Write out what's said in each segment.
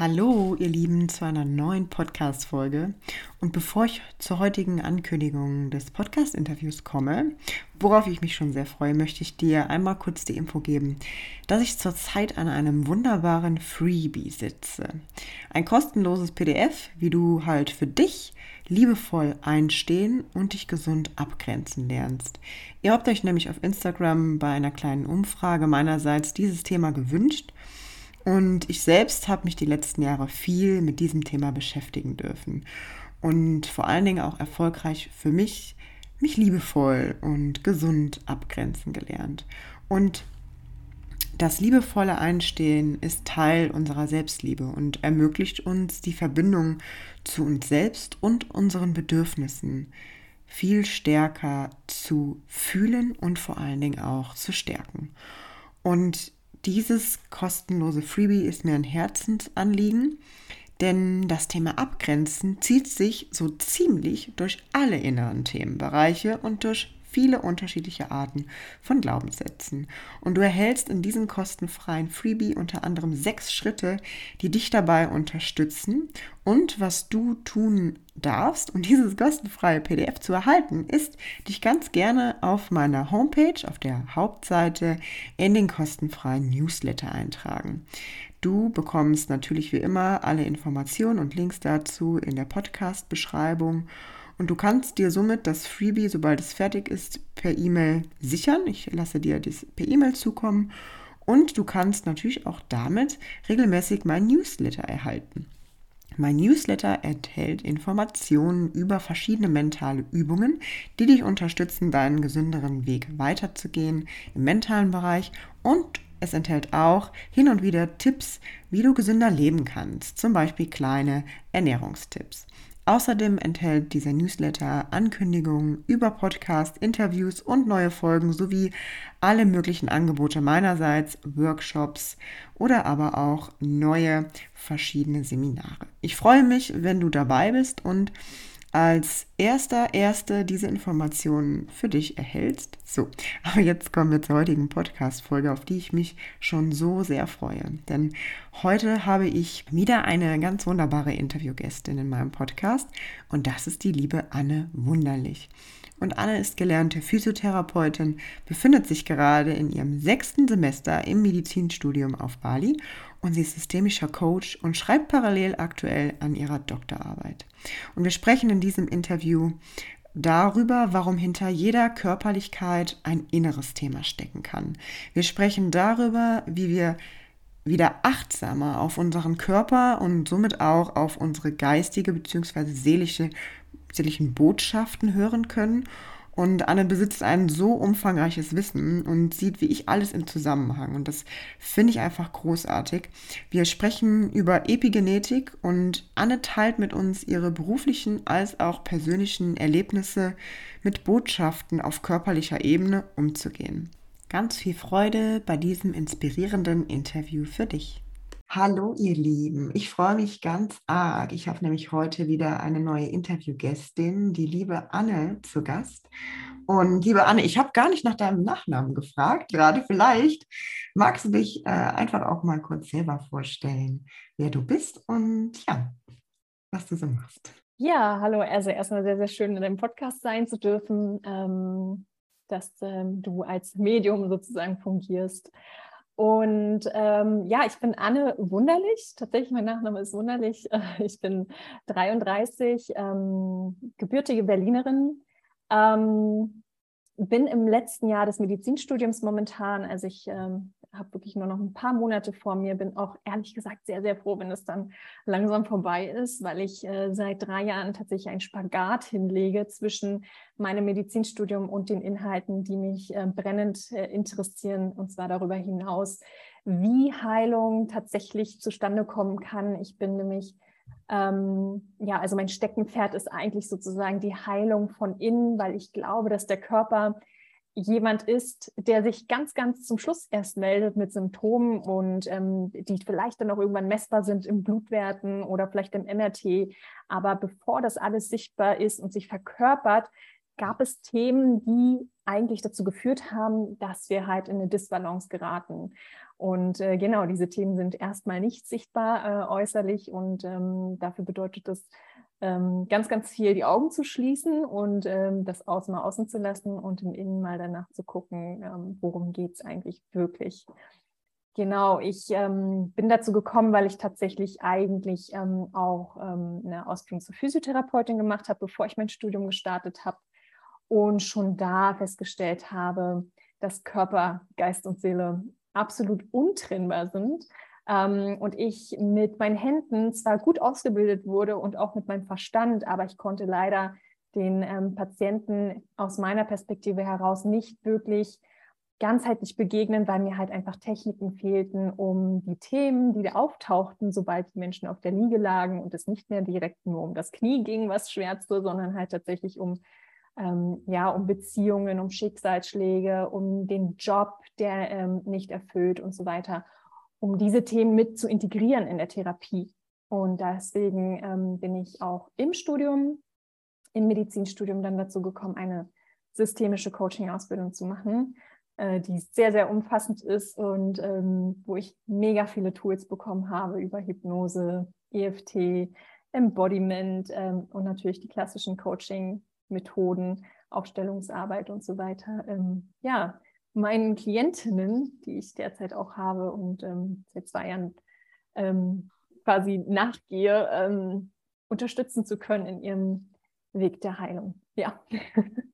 Hallo, ihr Lieben, zu einer neuen Podcast-Folge. Und bevor ich zur heutigen Ankündigung des Podcast-Interviews komme, worauf ich mich schon sehr freue, möchte ich dir einmal kurz die Info geben, dass ich zurzeit an einem wunderbaren Freebie sitze. Ein kostenloses PDF, wie du halt für dich liebevoll einstehen und dich gesund abgrenzen lernst. Ihr habt euch nämlich auf Instagram bei einer kleinen Umfrage meinerseits dieses Thema gewünscht und ich selbst habe mich die letzten Jahre viel mit diesem Thema beschäftigen dürfen und vor allen Dingen auch erfolgreich für mich mich liebevoll und gesund abgrenzen gelernt. Und das liebevolle Einstehen ist Teil unserer Selbstliebe und ermöglicht uns die Verbindung zu uns selbst und unseren Bedürfnissen viel stärker zu fühlen und vor allen Dingen auch zu stärken. Und dieses kostenlose Freebie ist mir ein Herzensanliegen, denn das Thema Abgrenzen zieht sich so ziemlich durch alle inneren Themenbereiche und durch viele unterschiedliche Arten von Glaubenssätzen. Und du erhältst in diesem kostenfreien Freebie unter anderem sechs Schritte, die dich dabei unterstützen. Und was du tun darfst, um dieses kostenfreie PDF zu erhalten, ist, dich ganz gerne auf meiner Homepage, auf der Hauptseite, in den kostenfreien Newsletter eintragen. Du bekommst natürlich wie immer alle Informationen und Links dazu in der Podcast-Beschreibung. Und du kannst dir somit das Freebie, sobald es fertig ist, per E-Mail sichern. Ich lasse dir das per E-Mail zukommen. Und du kannst natürlich auch damit regelmäßig mein Newsletter erhalten. Mein Newsletter enthält Informationen über verschiedene mentale Übungen, die dich unterstützen, deinen gesünderen Weg weiterzugehen im mentalen Bereich und es enthält auch hin und wieder Tipps, wie du gesünder leben kannst, zum Beispiel kleine Ernährungstipps. Außerdem enthält dieser Newsletter Ankündigungen über Podcasts, Interviews und neue Folgen sowie alle möglichen Angebote meinerseits, Workshops oder aber auch neue verschiedene Seminare. Ich freue mich, wenn du dabei bist und als erster, erste diese Informationen für dich erhältst. So, aber jetzt kommen wir zur heutigen Podcast-Folge, auf die ich mich schon so sehr freue. Denn heute habe ich wieder eine ganz wunderbare Interviewgästin in meinem Podcast und das ist die liebe Anne Wunderlich. Und Anne ist gelernte Physiotherapeutin, befindet sich gerade in ihrem sechsten Semester im Medizinstudium auf Bali und sie ist systemischer Coach und schreibt parallel aktuell an ihrer Doktorarbeit. Und wir sprechen in diesem Interview darüber, warum hinter jeder Körperlichkeit ein inneres Thema stecken kann. Wir sprechen darüber, wie wir wieder achtsamer auf unseren Körper und somit auch auf unsere geistige bzw. seelische, seelischen Botschaften hören können und Anne besitzt ein so umfangreiches Wissen und sieht wie ich alles im Zusammenhang. Und das finde ich einfach großartig. Wir sprechen über Epigenetik und Anne teilt mit uns ihre beruflichen als auch persönlichen Erlebnisse mit Botschaften auf körperlicher Ebene umzugehen. Ganz viel Freude bei diesem inspirierenden Interview für dich. Hallo ihr Lieben, ich freue mich ganz arg. Ich habe nämlich heute wieder eine neue Interviewgästin, die liebe Anne, zu Gast. Und liebe Anne, ich habe gar nicht nach deinem Nachnamen gefragt, gerade vielleicht magst du dich äh, einfach auch mal kurz selber vorstellen, wer du bist und ja, was du so machst. Ja, hallo, also erstmal sehr, sehr schön in deinem Podcast sein zu dürfen, ähm, dass ähm, du als Medium sozusagen fungierst. Und ähm, ja, ich bin Anne Wunderlich. Tatsächlich, mein Nachname ist Wunderlich. Ich bin 33, ähm, gebürtige Berlinerin. Ähm, bin im letzten Jahr des Medizinstudiums momentan. Also ich ähm, habe wirklich nur noch ein paar Monate vor mir. Bin auch ehrlich gesagt sehr, sehr froh, wenn es dann langsam vorbei ist, weil ich äh, seit drei Jahren tatsächlich einen Spagat hinlege zwischen meinem Medizinstudium und den Inhalten, die mich äh, brennend äh, interessieren. Und zwar darüber hinaus, wie Heilung tatsächlich zustande kommen kann. Ich bin nämlich ähm, ja, also mein Steckenpferd ist eigentlich sozusagen die Heilung von innen, weil ich glaube, dass der Körper jemand ist, der sich ganz, ganz zum Schluss erst meldet mit Symptomen und ähm, die vielleicht dann auch irgendwann messbar sind im Blutwerten oder vielleicht im MRT. Aber bevor das alles sichtbar ist und sich verkörpert, gab es Themen, die eigentlich dazu geführt haben, dass wir halt in eine Disbalance geraten. Und äh, genau, diese Themen sind erstmal nicht sichtbar äh, äußerlich und ähm, dafür bedeutet das ganz, ganz viel die Augen zu schließen und ähm, das Außen mal außen zu lassen und im Innen mal danach zu gucken, ähm, worum geht es eigentlich wirklich. Genau, ich ähm, bin dazu gekommen, weil ich tatsächlich eigentlich ähm, auch ähm, eine Ausbildung zur Physiotherapeutin gemacht habe, bevor ich mein Studium gestartet habe und schon da festgestellt habe, dass Körper, Geist und Seele absolut untrennbar sind ähm, und ich mit meinen Händen zwar gut ausgebildet wurde und auch mit meinem Verstand, aber ich konnte leider den ähm, Patienten aus meiner Perspektive heraus nicht wirklich ganzheitlich begegnen, weil mir halt einfach Techniken fehlten, um die Themen, die da auftauchten, sobald die Menschen auf der Liege lagen und es nicht mehr direkt nur um das Knie ging, was schmerzte, sondern halt tatsächlich um ähm, ja, um Beziehungen, um Schicksalsschläge, um den Job, der ähm, nicht erfüllt und so weiter, um diese Themen mit zu integrieren in der Therapie. Und deswegen ähm, bin ich auch im Studium, im Medizinstudium dann dazu gekommen, eine systemische Coaching-Ausbildung zu machen, äh, die sehr, sehr umfassend ist und ähm, wo ich mega viele Tools bekommen habe über Hypnose, EFT, Embodiment ähm, und natürlich die klassischen Coaching Methoden, Aufstellungsarbeit und so weiter, ähm, ja, meinen Klientinnen, die ich derzeit auch habe und ähm, seit zwei Jahren ähm, quasi nachgehe, ähm, unterstützen zu können in ihrem Weg der Heilung. Ja.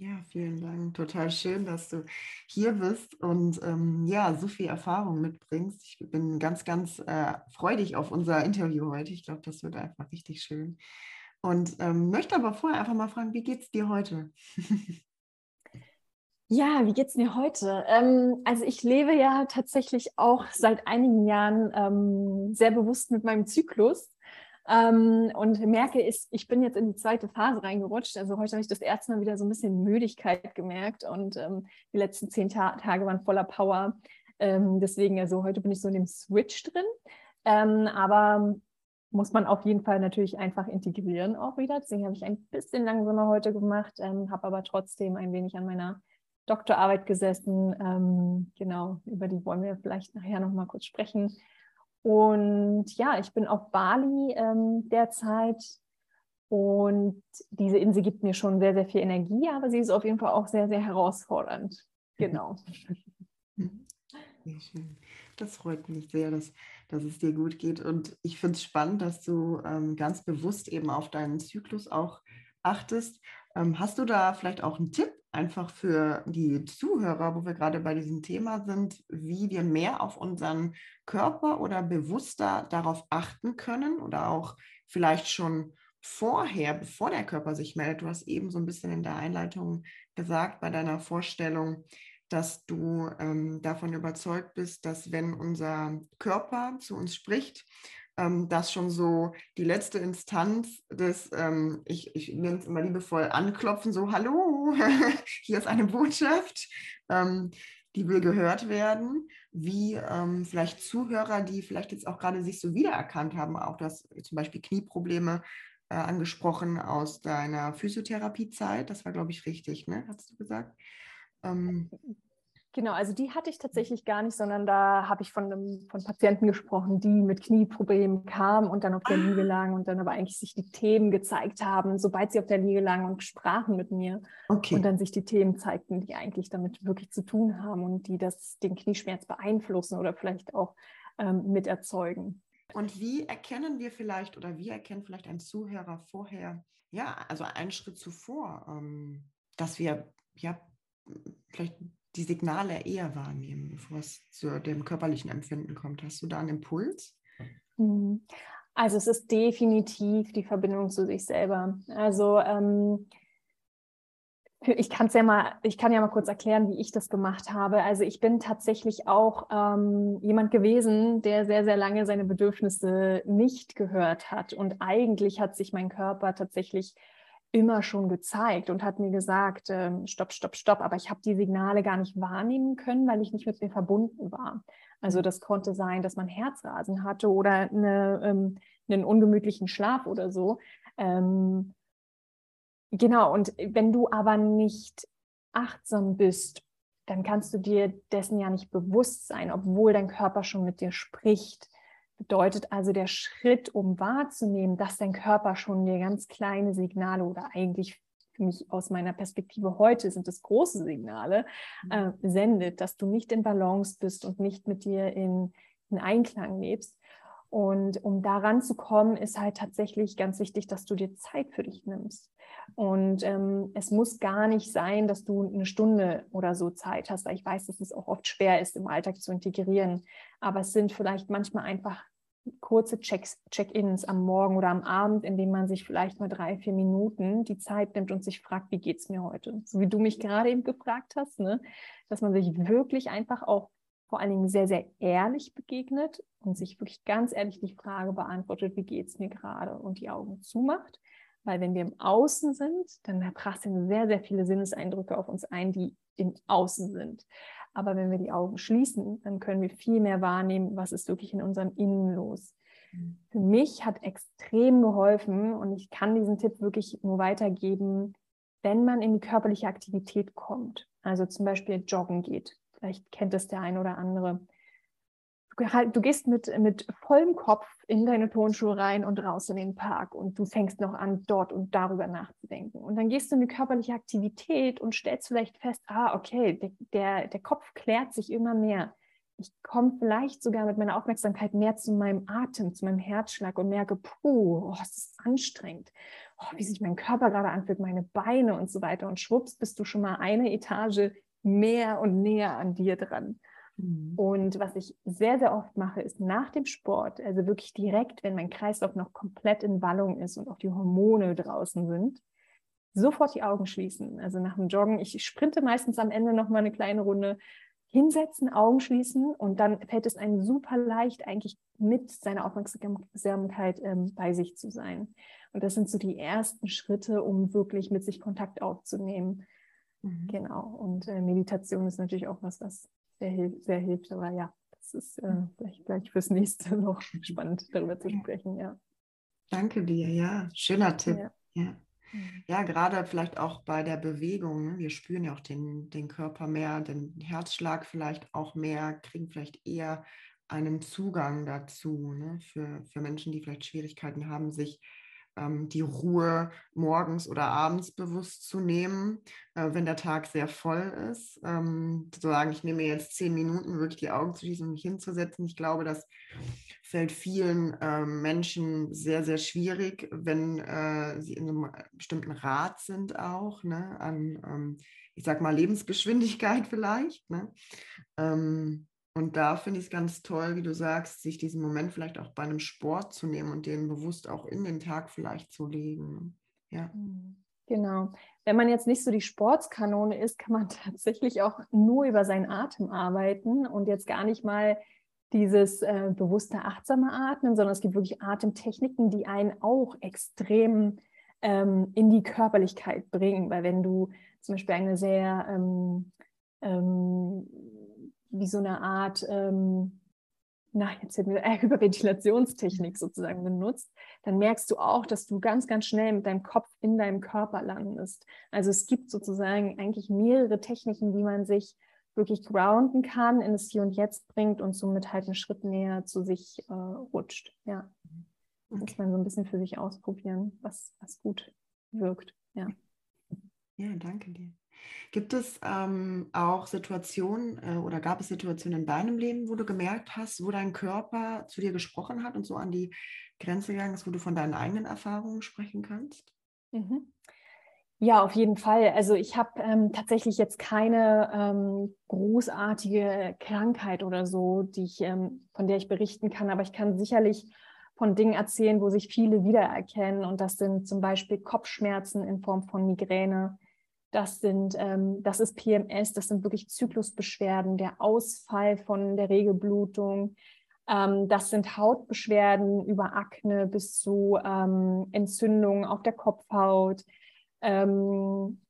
Ja, vielen Dank. Total schön, dass du hier bist und ähm, ja, so viel Erfahrung mitbringst. Ich bin ganz, ganz äh, freudig auf unser Interview heute. Ich glaube, das wird einfach richtig schön. Und ähm, möchte aber vorher einfach mal fragen, wie geht es dir heute? Ja, wie geht es mir heute? Ähm, also ich lebe ja tatsächlich auch seit einigen Jahren ähm, sehr bewusst mit meinem Zyklus ähm, und merke, ich, ich bin jetzt in die zweite Phase reingerutscht. Also heute habe ich das erste Mal wieder so ein bisschen Müdigkeit gemerkt und ähm, die letzten zehn Ta Tage waren voller Power. Ähm, deswegen, also heute bin ich so in dem Switch drin. Ähm, aber muss man auf jeden Fall natürlich einfach integrieren auch wieder. Deswegen habe ich ein bisschen langsamer heute gemacht, ähm, habe aber trotzdem ein wenig an meiner Doktorarbeit gesessen. Ähm, genau, über die wollen wir vielleicht nachher nochmal kurz sprechen. Und ja, ich bin auf Bali ähm, derzeit und diese Insel gibt mir schon sehr, sehr viel Energie, aber sie ist auf jeden Fall auch sehr, sehr herausfordernd. Genau. Sehr schön. Das freut mich sehr, dass, dass es dir gut geht. Und ich finde es spannend, dass du ähm, ganz bewusst eben auf deinen Zyklus auch achtest. Ähm, hast du da vielleicht auch einen Tipp einfach für die Zuhörer, wo wir gerade bei diesem Thema sind, wie wir mehr auf unseren Körper oder bewusster darauf achten können oder auch vielleicht schon vorher, bevor der Körper sich meldet? Du hast eben so ein bisschen in der Einleitung gesagt, bei deiner Vorstellung, dass du ähm, davon überzeugt bist, dass wenn unser Körper zu uns spricht, ähm, das schon so die letzte Instanz des, ähm, ich, ich nenne es immer liebevoll anklopfen, so, hallo, hier ist eine Botschaft, ähm, die will gehört werden. wie ähm, vielleicht Zuhörer, die vielleicht jetzt auch gerade sich so wiedererkannt haben, auch das zum Beispiel Knieprobleme äh, angesprochen aus deiner Physiotherapiezeit. Das war, glaube ich, richtig, ne? Hast du gesagt? Genau, also die hatte ich tatsächlich gar nicht, sondern da habe ich von, von Patienten gesprochen, die mit Knieproblemen kamen und dann auf der ah. Liege lagen und dann aber eigentlich sich die Themen gezeigt haben, sobald sie auf der Liege lagen und sprachen mit mir okay. und dann sich die Themen zeigten, die eigentlich damit wirklich zu tun haben und die das, den Knieschmerz beeinflussen oder vielleicht auch ähm, miterzeugen. Und wie erkennen wir vielleicht oder wie erkennt vielleicht ein Zuhörer vorher, ja, also einen Schritt zuvor, ähm, dass wir ja vielleicht die Signale eher wahrnehmen, bevor es zu dem körperlichen Empfinden kommt. Hast du da einen Impuls? Mhm. Also es ist definitiv die Verbindung zu sich selber. Also ähm, ich kann ja mal, ich kann ja mal kurz erklären, wie ich das gemacht habe. Also ich bin tatsächlich auch ähm, jemand gewesen, der sehr, sehr lange seine Bedürfnisse nicht gehört hat. Und eigentlich hat sich mein Körper tatsächlich immer schon gezeigt und hat mir gesagt, ähm, stopp, stopp, stopp, aber ich habe die Signale gar nicht wahrnehmen können, weil ich nicht mit mir verbunden war. Also mhm. das konnte sein, dass man Herzrasen hatte oder eine, ähm, einen ungemütlichen Schlaf oder so. Ähm, genau, und wenn du aber nicht achtsam bist, dann kannst du dir dessen ja nicht bewusst sein, obwohl dein Körper schon mit dir spricht bedeutet also der Schritt, um wahrzunehmen, dass dein Körper schon dir ganz kleine Signale oder eigentlich für mich aus meiner Perspektive heute sind es große Signale, mhm. äh, sendet, dass du nicht in Balance bist und nicht mit dir in, in Einklang lebst. Und um daran zu kommen, ist halt tatsächlich ganz wichtig, dass du dir Zeit für dich nimmst. Und ähm, es muss gar nicht sein, dass du eine Stunde oder so Zeit hast, weil ich weiß, dass es auch oft schwer ist, im Alltag zu integrieren. Aber es sind vielleicht manchmal einfach kurze Check-ins am Morgen oder am Abend, in denen man sich vielleicht mal drei, vier Minuten die Zeit nimmt und sich fragt, wie geht es mir heute? So wie du mich gerade eben gefragt hast, ne? dass man sich wirklich einfach auch vor allen Dingen sehr, sehr ehrlich begegnet und sich wirklich ganz ehrlich die Frage beantwortet, wie geht es mir gerade und die Augen zumacht. Weil wenn wir im Außen sind, dann prasseln sehr, sehr viele Sinneseindrücke auf uns ein, die im Außen sind. Aber wenn wir die Augen schließen, dann können wir viel mehr wahrnehmen, was ist wirklich in unserem Innen los. Für mich hat extrem geholfen und ich kann diesen Tipp wirklich nur weitergeben, wenn man in die körperliche Aktivität kommt. Also zum Beispiel joggen geht. Vielleicht kennt es der ein oder andere du gehst mit, mit vollem Kopf in deine Turnschuhe rein und raus in den Park und du fängst noch an, dort und darüber nachzudenken. Und dann gehst du in die körperliche Aktivität und stellst vielleicht fest, ah, okay, der, der, der Kopf klärt sich immer mehr. Ich komme vielleicht sogar mit meiner Aufmerksamkeit mehr zu meinem Atem, zu meinem Herzschlag und merke, puh, oh, es ist anstrengend. Oh, wie sich mein Körper gerade anfühlt, meine Beine und so weiter. Und schwupps bist du schon mal eine Etage mehr und näher an dir dran. Mhm. Und was ich sehr, sehr oft mache, ist nach dem Sport, also wirklich direkt, wenn mein Kreislauf noch komplett in Wallung ist und auch die Hormone draußen sind, sofort die Augen schließen. Also nach dem Joggen, ich sprinte meistens am Ende noch mal eine kleine Runde, hinsetzen, Augen schließen und dann fällt es einem super leicht, eigentlich mit seiner Aufmerksamkeit ähm, bei sich zu sein. Und das sind so die ersten Schritte, um wirklich mit sich Kontakt aufzunehmen. Mhm. Genau. Und äh, Meditation ist natürlich auch was, was sehr, sehr hilft. Aber ja, das ist äh, vielleicht gleich fürs nächste noch spannend, darüber zu sprechen. Ja. Danke dir, ja, schöner Tipp. Ja. ja. Mhm. Ja, gerade vielleicht auch bei der Bewegung. Ne? Wir spüren ja auch den, den Körper mehr, den Herzschlag vielleicht auch mehr, kriegen vielleicht eher einen Zugang dazu. Ne? Für, für Menschen, die vielleicht Schwierigkeiten haben, sich ähm, die Ruhe morgens oder abends bewusst zu nehmen, äh, wenn der Tag sehr voll ist. Ähm, zu sagen, ich nehme jetzt zehn Minuten, wirklich die Augen zu schließen und mich hinzusetzen. Ich glaube, das fällt vielen äh, Menschen sehr, sehr schwierig, wenn äh, sie in einem bestimmten Rat sind auch, ne, an, ähm, ich sag mal, Lebensgeschwindigkeit vielleicht. Ne? Ähm, und da finde ich es ganz toll, wie du sagst, sich diesen Moment vielleicht auch bei einem Sport zu nehmen und den bewusst auch in den Tag vielleicht zu legen. Ja. Mhm. Genau. Wenn man jetzt nicht so die Sportskanone ist, kann man tatsächlich auch nur über seinen Atem arbeiten und jetzt gar nicht mal dieses äh, bewusste, achtsame Atmen, sondern es gibt wirklich Atemtechniken, die einen auch extrem ähm, in die Körperlichkeit bringen. Weil wenn du zum Beispiel eine sehr ähm, ähm, wie so eine Art ähm, na, jetzt äh, Hyperventilationstechnik sozusagen benutzt, dann merkst du auch, dass du ganz, ganz schnell mit deinem Kopf in deinem Körper landest. Also es gibt sozusagen eigentlich mehrere Techniken, wie man sich wirklich grounden kann, in das Hier und Jetzt bringt und somit halt einen Schritt näher zu sich äh, rutscht. Ja. Okay. Muss man so ein bisschen für sich ausprobieren, was, was gut wirkt. Ja. Ja, danke dir. Gibt es ähm, auch Situationen äh, oder gab es Situationen in deinem Leben, wo du gemerkt hast, wo dein Körper zu dir gesprochen hat und so an die Grenze gegangen ist, wo du von deinen eigenen Erfahrungen sprechen kannst? Mhm. Ja, auf jeden Fall. Also ich habe ähm, tatsächlich jetzt keine ähm, großartige Krankheit oder so, die ich, ähm, von der ich berichten kann, aber ich kann sicherlich von Dingen erzählen, wo sich viele wiedererkennen. Und das sind zum Beispiel Kopfschmerzen in Form von Migräne, das sind, ähm, das ist PMS, das sind wirklich Zyklusbeschwerden, der Ausfall von der Regelblutung. Ähm, das sind Hautbeschwerden über Akne bis zu ähm, Entzündungen auf der Kopfhaut. Ähm,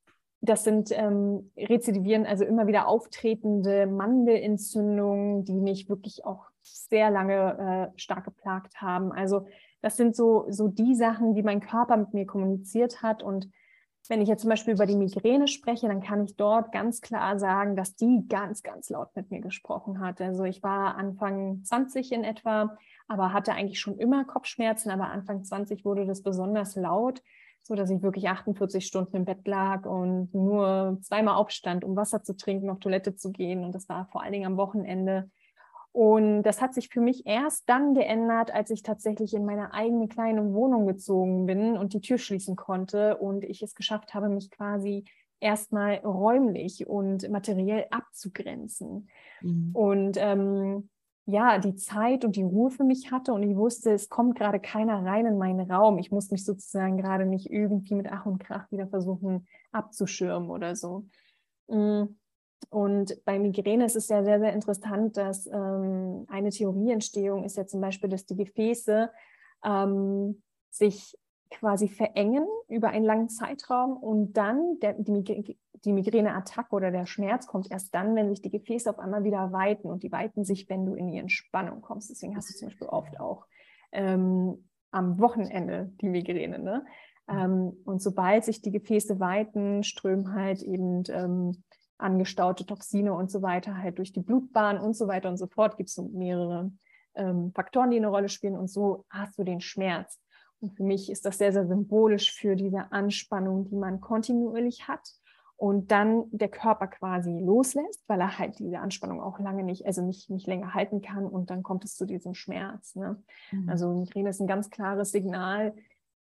das sind ähm, rezidivieren, also immer wieder auftretende Mandelentzündungen, die mich wirklich auch sehr lange äh, stark geplagt haben. Also das sind so, so die Sachen, die mein Körper mit mir kommuniziert hat und wenn ich jetzt zum Beispiel über die Migräne spreche, dann kann ich dort ganz klar sagen, dass die ganz, ganz laut mit mir gesprochen hat. Also ich war Anfang 20 in etwa, aber hatte eigentlich schon immer Kopfschmerzen, aber Anfang 20 wurde das besonders laut, so dass ich wirklich 48 Stunden im Bett lag und nur zweimal aufstand, um Wasser zu trinken, auf Toilette zu gehen. Und das war vor allen Dingen am Wochenende. Und das hat sich für mich erst dann geändert, als ich tatsächlich in meine eigene kleine Wohnung gezogen bin und die Tür schließen konnte und ich es geschafft habe, mich quasi erstmal räumlich und materiell abzugrenzen. Mhm. Und ähm, ja, die Zeit und die Ruhe für mich hatte und ich wusste, es kommt gerade keiner rein in meinen Raum. Ich muss mich sozusagen gerade nicht irgendwie mit Ach und Krach wieder versuchen abzuschirmen oder so. Mhm. Und bei Migräne ist es ja sehr, sehr interessant, dass ähm, eine Theorieentstehung ist ja zum Beispiel, dass die Gefäße ähm, sich quasi verengen über einen langen Zeitraum und dann der, die, die Migräneattacke oder der Schmerz kommt erst dann, wenn sich die Gefäße auf einmal wieder weiten und die weiten sich, wenn du in die Entspannung kommst. Deswegen hast du zum Beispiel oft auch ähm, am Wochenende die Migräne. Ne? Ähm, und sobald sich die Gefäße weiten, strömen halt eben ähm, angestaute Toxine und so weiter halt durch die Blutbahn und so weiter und so fort. Gibt es so mehrere ähm, Faktoren, die eine Rolle spielen und so hast du den Schmerz. Und für mich ist das sehr, sehr symbolisch für diese Anspannung, die man kontinuierlich hat und dann der Körper quasi loslässt, weil er halt diese Anspannung auch lange nicht, also nicht, nicht länger halten kann und dann kommt es zu diesem Schmerz. Ne? Mhm. Also Migräne ist ein ganz klares Signal,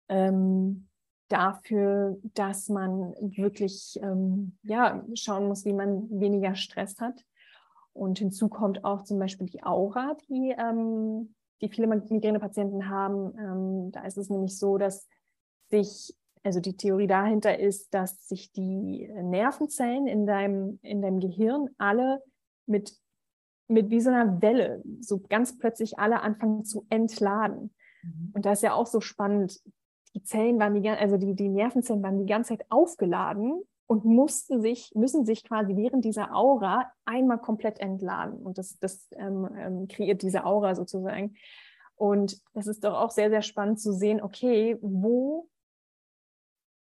ähm, dafür, dass man wirklich ähm, ja, schauen muss, wie man weniger Stress hat. Und hinzu kommt auch zum Beispiel die Aura, die, ähm, die viele Migränepatienten haben. Ähm, da ist es nämlich so, dass sich, also die Theorie dahinter ist, dass sich die Nervenzellen in deinem, in deinem Gehirn alle mit, mit wie so einer Welle, so ganz plötzlich alle anfangen zu entladen. Mhm. Und da ist ja auch so spannend, die Zellen waren die, also die, die Nervenzellen waren die ganze Zeit aufgeladen und mussten sich, müssen sich quasi während dieser Aura einmal komplett entladen. Und das, das ähm, ähm, kreiert diese Aura sozusagen. Und das ist doch auch sehr, sehr spannend zu sehen, okay, wo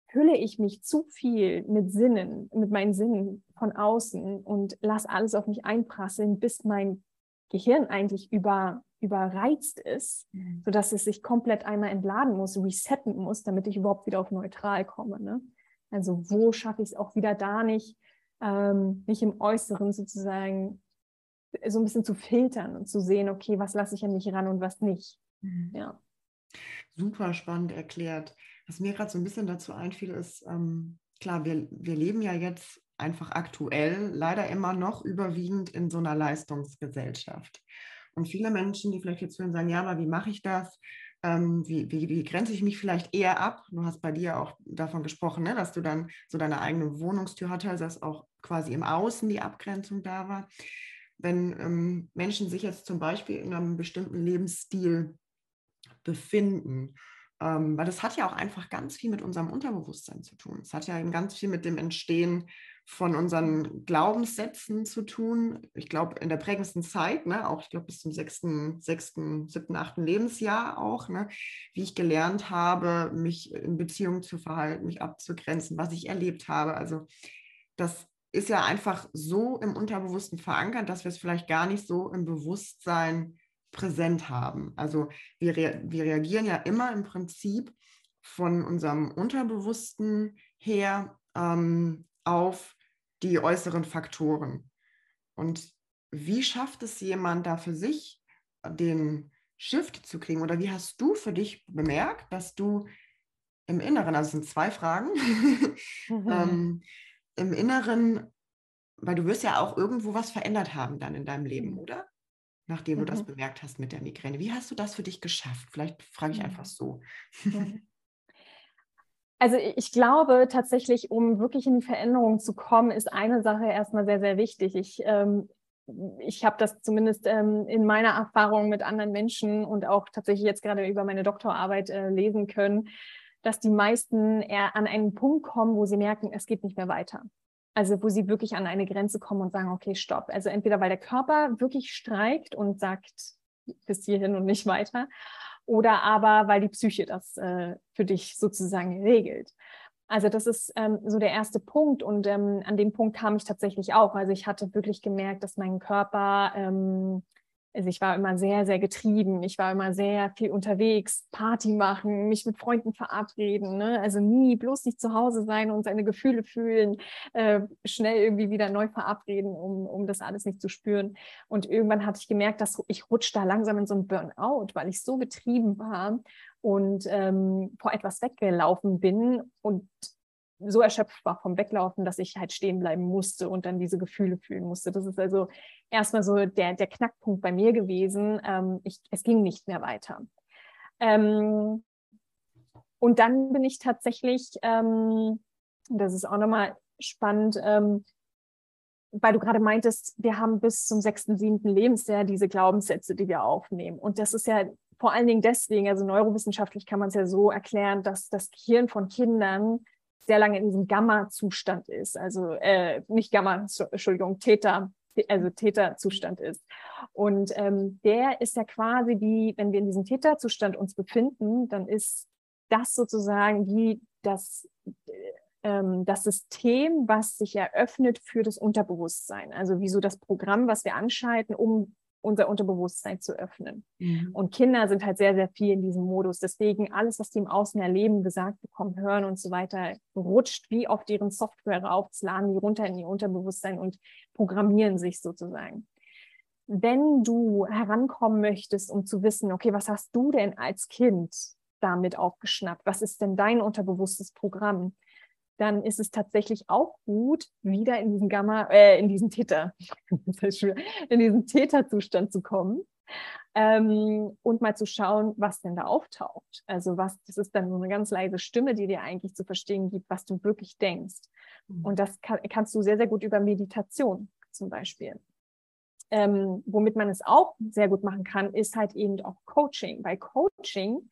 hülle ich mich zu viel mit Sinnen, mit meinen Sinnen von außen und lasse alles auf mich einprasseln, bis mein Gehirn eigentlich über, überreizt ist, mhm. sodass es sich komplett einmal entladen muss, resetten muss, damit ich überhaupt wieder auf neutral komme. Ne? Also wo schaffe ich es auch wieder da nicht, ähm, nicht im Äußeren sozusagen so ein bisschen zu filtern und zu sehen, okay, was lasse ich an mich ran und was nicht. Mhm. Ja. Super spannend erklärt. Was mir gerade so ein bisschen dazu einfiel, ist, ähm, klar, wir, wir leben ja jetzt einfach aktuell leider immer noch überwiegend in so einer Leistungsgesellschaft. Und viele Menschen, die vielleicht jetzt hören, sagen, ja, aber wie mache ich das? Ähm, wie, wie, wie, grenze ich mich vielleicht eher ab? Du hast bei dir auch davon gesprochen, ne, dass du dann so deine eigene Wohnungstür hattest, dass auch quasi im Außen die Abgrenzung da war. Wenn ähm, Menschen sich jetzt zum Beispiel in einem bestimmten Lebensstil befinden, Ähm, weil das hat ja auch einfach ganz viel mit unserem Unterbewusstsein zu tun. Es hat ja ganz viel mit dem Entstehen von unseren Glaubenssätzen zu tun. Ich glaube, in der prägendsten Zeit, ne, auch ich glaube bis zum sechsten, sechsten, siebten, achten Lebensjahr auch, ne, wie ich gelernt habe, mich in Beziehungen zu verhalten, mich abzugrenzen, was ich erlebt habe. Also das ist ja einfach so im Unterbewussten verankert, dass wir es vielleicht gar nicht so im Bewusstsein präsent haben. Also wir, rea wir reagieren ja immer im Prinzip von unserem Unterbewussten her ähm, auf die äußeren Faktoren. Und wie schafft es jemand da für sich, den Shift zu kriegen? Oder wie hast du für dich bemerkt, dass du im Inneren, also es sind zwei Fragen, mhm. ähm, im Inneren, weil du wirst ja auch irgendwo was verändert haben dann in deinem Leben, oder? Nachdem mhm. du das mhm. bemerkt hast mit der Migräne. Wie hast du das für dich geschafft? Vielleicht frage ich einfach so. Mhm. Also ich glaube tatsächlich, um wirklich in die Veränderung zu kommen, ist eine Sache erstmal sehr, sehr wichtig. Ich, ähm, ich habe das zumindest ähm, in meiner Erfahrung mit anderen Menschen und auch tatsächlich jetzt gerade über meine Doktorarbeit äh, lesen können, dass die meisten eher an einen Punkt kommen, wo sie merken, es geht nicht mehr weiter. Also wo sie wirklich an eine Grenze kommen und sagen, okay, stopp. Also entweder weil der Körper wirklich streikt und sagt, bis hierhin und nicht weiter, oder aber weil die Psyche das äh, für dich sozusagen regelt. Also das ist ähm, so der erste Punkt und ähm, an dem Punkt kam ich tatsächlich auch. Also ich hatte wirklich gemerkt, dass mein Körper ähm, also ich war immer sehr, sehr getrieben. Ich war immer sehr viel unterwegs, Party machen, mich mit Freunden verabreden. Ne? Also nie bloß nicht zu Hause sein und seine Gefühle fühlen, äh, schnell irgendwie wieder neu verabreden, um, um das alles nicht zu spüren. Und irgendwann hatte ich gemerkt, dass ich rutsche da langsam in so ein Burnout, weil ich so getrieben war und ähm, vor etwas weggelaufen bin und so erschöpft war vom Weglaufen, dass ich halt stehen bleiben musste und dann diese Gefühle fühlen musste. Das ist also erstmal so der, der Knackpunkt bei mir gewesen. Ähm, ich, es ging nicht mehr weiter. Ähm, und dann bin ich tatsächlich, ähm, das ist auch nochmal spannend, ähm, weil du gerade meintest, wir haben bis zum sechsten, siebten Lebensjahr diese Glaubenssätze, die wir aufnehmen. Und das ist ja vor allen Dingen deswegen, also neurowissenschaftlich kann man es ja so erklären, dass das Gehirn von Kindern sehr lange in diesem Gamma-Zustand ist, also äh, nicht Gamma, Entschuldigung, Theta, also Theta-Zustand ist. Und ähm, der ist ja quasi wie, wenn wir in diesem Theta-Zustand uns befinden, dann ist das sozusagen wie das, äh, ähm, das System, was sich eröffnet für das Unterbewusstsein. Also wie so das Programm, was wir anschalten, um unser Unterbewusstsein zu öffnen. Mhm. Und Kinder sind halt sehr, sehr viel in diesem Modus. Deswegen alles, was die im Außen erleben, gesagt bekommen, hören und so weiter, rutscht wie auf deren Software rauf, laden die runter in ihr Unterbewusstsein und programmieren sich sozusagen. Wenn du herankommen möchtest, um zu wissen, okay, was hast du denn als Kind damit aufgeschnappt? Was ist denn dein unterbewusstes Programm? Dann ist es tatsächlich auch gut, wieder in diesen Gamma, äh, in diesen Theta, in diesen Theta-Zustand zu kommen ähm, und mal zu schauen, was denn da auftaucht. Also was, das ist dann so eine ganz leise Stimme, die dir eigentlich zu verstehen gibt, was du wirklich denkst. Mhm. Und das kann, kannst du sehr, sehr gut über Meditation zum Beispiel. Ähm, womit man es auch sehr gut machen kann, ist halt eben auch Coaching. Weil Coaching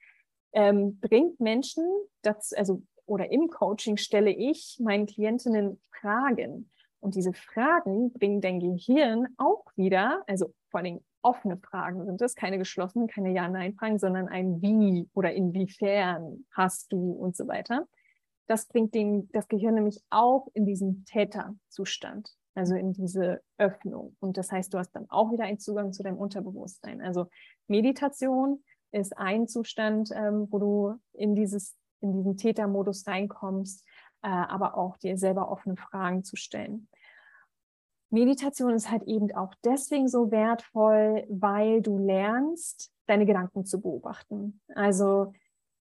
ähm, bringt Menschen, das, also oder im Coaching stelle ich meinen Klientinnen Fragen. Und diese Fragen bringen dein Gehirn auch wieder, also vor allem offene Fragen sind das, keine geschlossenen, keine Ja-Nein-Fragen, sondern ein Wie oder inwiefern hast du und so weiter. Das bringt den, das Gehirn nämlich auch in diesen Täterzustand, also in diese Öffnung. Und das heißt, du hast dann auch wieder einen Zugang zu deinem Unterbewusstsein. Also Meditation ist ein Zustand, ähm, wo du in dieses in diesen Tätermodus reinkommst, äh, aber auch dir selber offene Fragen zu stellen. Meditation ist halt eben auch deswegen so wertvoll, weil du lernst, deine Gedanken zu beobachten. Also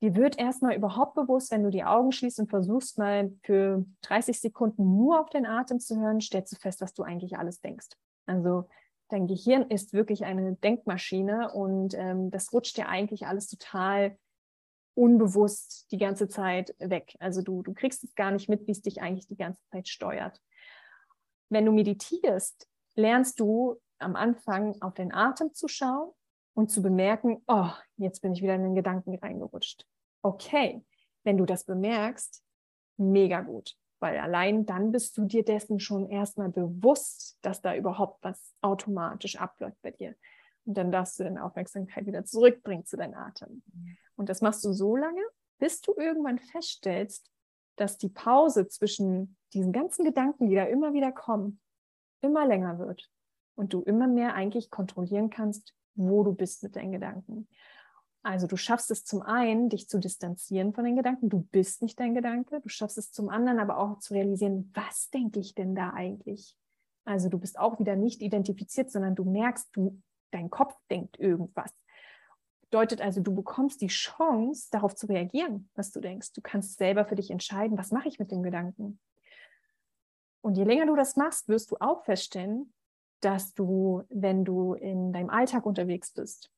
dir wird erstmal überhaupt bewusst, wenn du die Augen schließt und versuchst mal für 30 Sekunden nur auf den Atem zu hören, stellst du fest, was du eigentlich alles denkst. Also dein Gehirn ist wirklich eine Denkmaschine und ähm, das rutscht dir eigentlich alles total unbewusst die ganze Zeit weg. Also du, du kriegst es gar nicht mit, wie es dich eigentlich die ganze Zeit steuert. Wenn du meditierst, lernst du am Anfang auf den Atem zu schauen und zu bemerken, oh, jetzt bin ich wieder in den Gedanken reingerutscht. okay, wenn du das bemerkst, mega gut, weil allein dann bist du dir dessen schon erstmal bewusst, dass da überhaupt was automatisch abläuft bei dir. Und dann darfst du deine Aufmerksamkeit wieder zurückbringen zu deinem Atem. Und das machst du so lange, bis du irgendwann feststellst, dass die Pause zwischen diesen ganzen Gedanken, die da immer wieder kommen, immer länger wird und du immer mehr eigentlich kontrollieren kannst, wo du bist mit deinen Gedanken. Also du schaffst es zum einen, dich zu distanzieren von den Gedanken. Du bist nicht dein Gedanke. Du schaffst es zum anderen aber auch zu realisieren, was denke ich denn da eigentlich? Also du bist auch wieder nicht identifiziert, sondern du merkst, du, dein Kopf denkt irgendwas. Bedeutet also, du bekommst die Chance, darauf zu reagieren, was du denkst. Du kannst selber für dich entscheiden, was mache ich mit dem Gedanken. Und je länger du das machst, wirst du auch feststellen, dass du, wenn du in deinem Alltag unterwegs bist,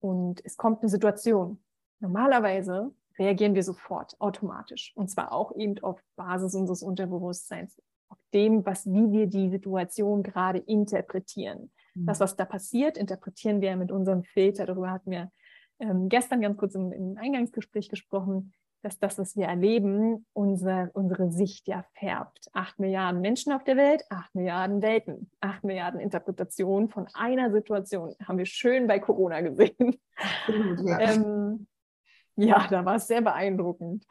und es kommt eine Situation. Normalerweise reagieren wir sofort automatisch und zwar auch eben auf Basis unseres Unterbewusstseins, auf dem, was wie wir die Situation gerade interpretieren. Mhm. Das, was da passiert, interpretieren wir mit unserem Filter. Darüber hatten wir ähm, gestern ganz kurz im, im Eingangsgespräch gesprochen dass das, was wir erleben, unsere, unsere Sicht ja färbt. Acht Milliarden Menschen auf der Welt, acht Milliarden Welten, acht Milliarden Interpretationen von einer Situation. Haben wir schön bei Corona gesehen. Ja, ähm, ja da war es sehr beeindruckend.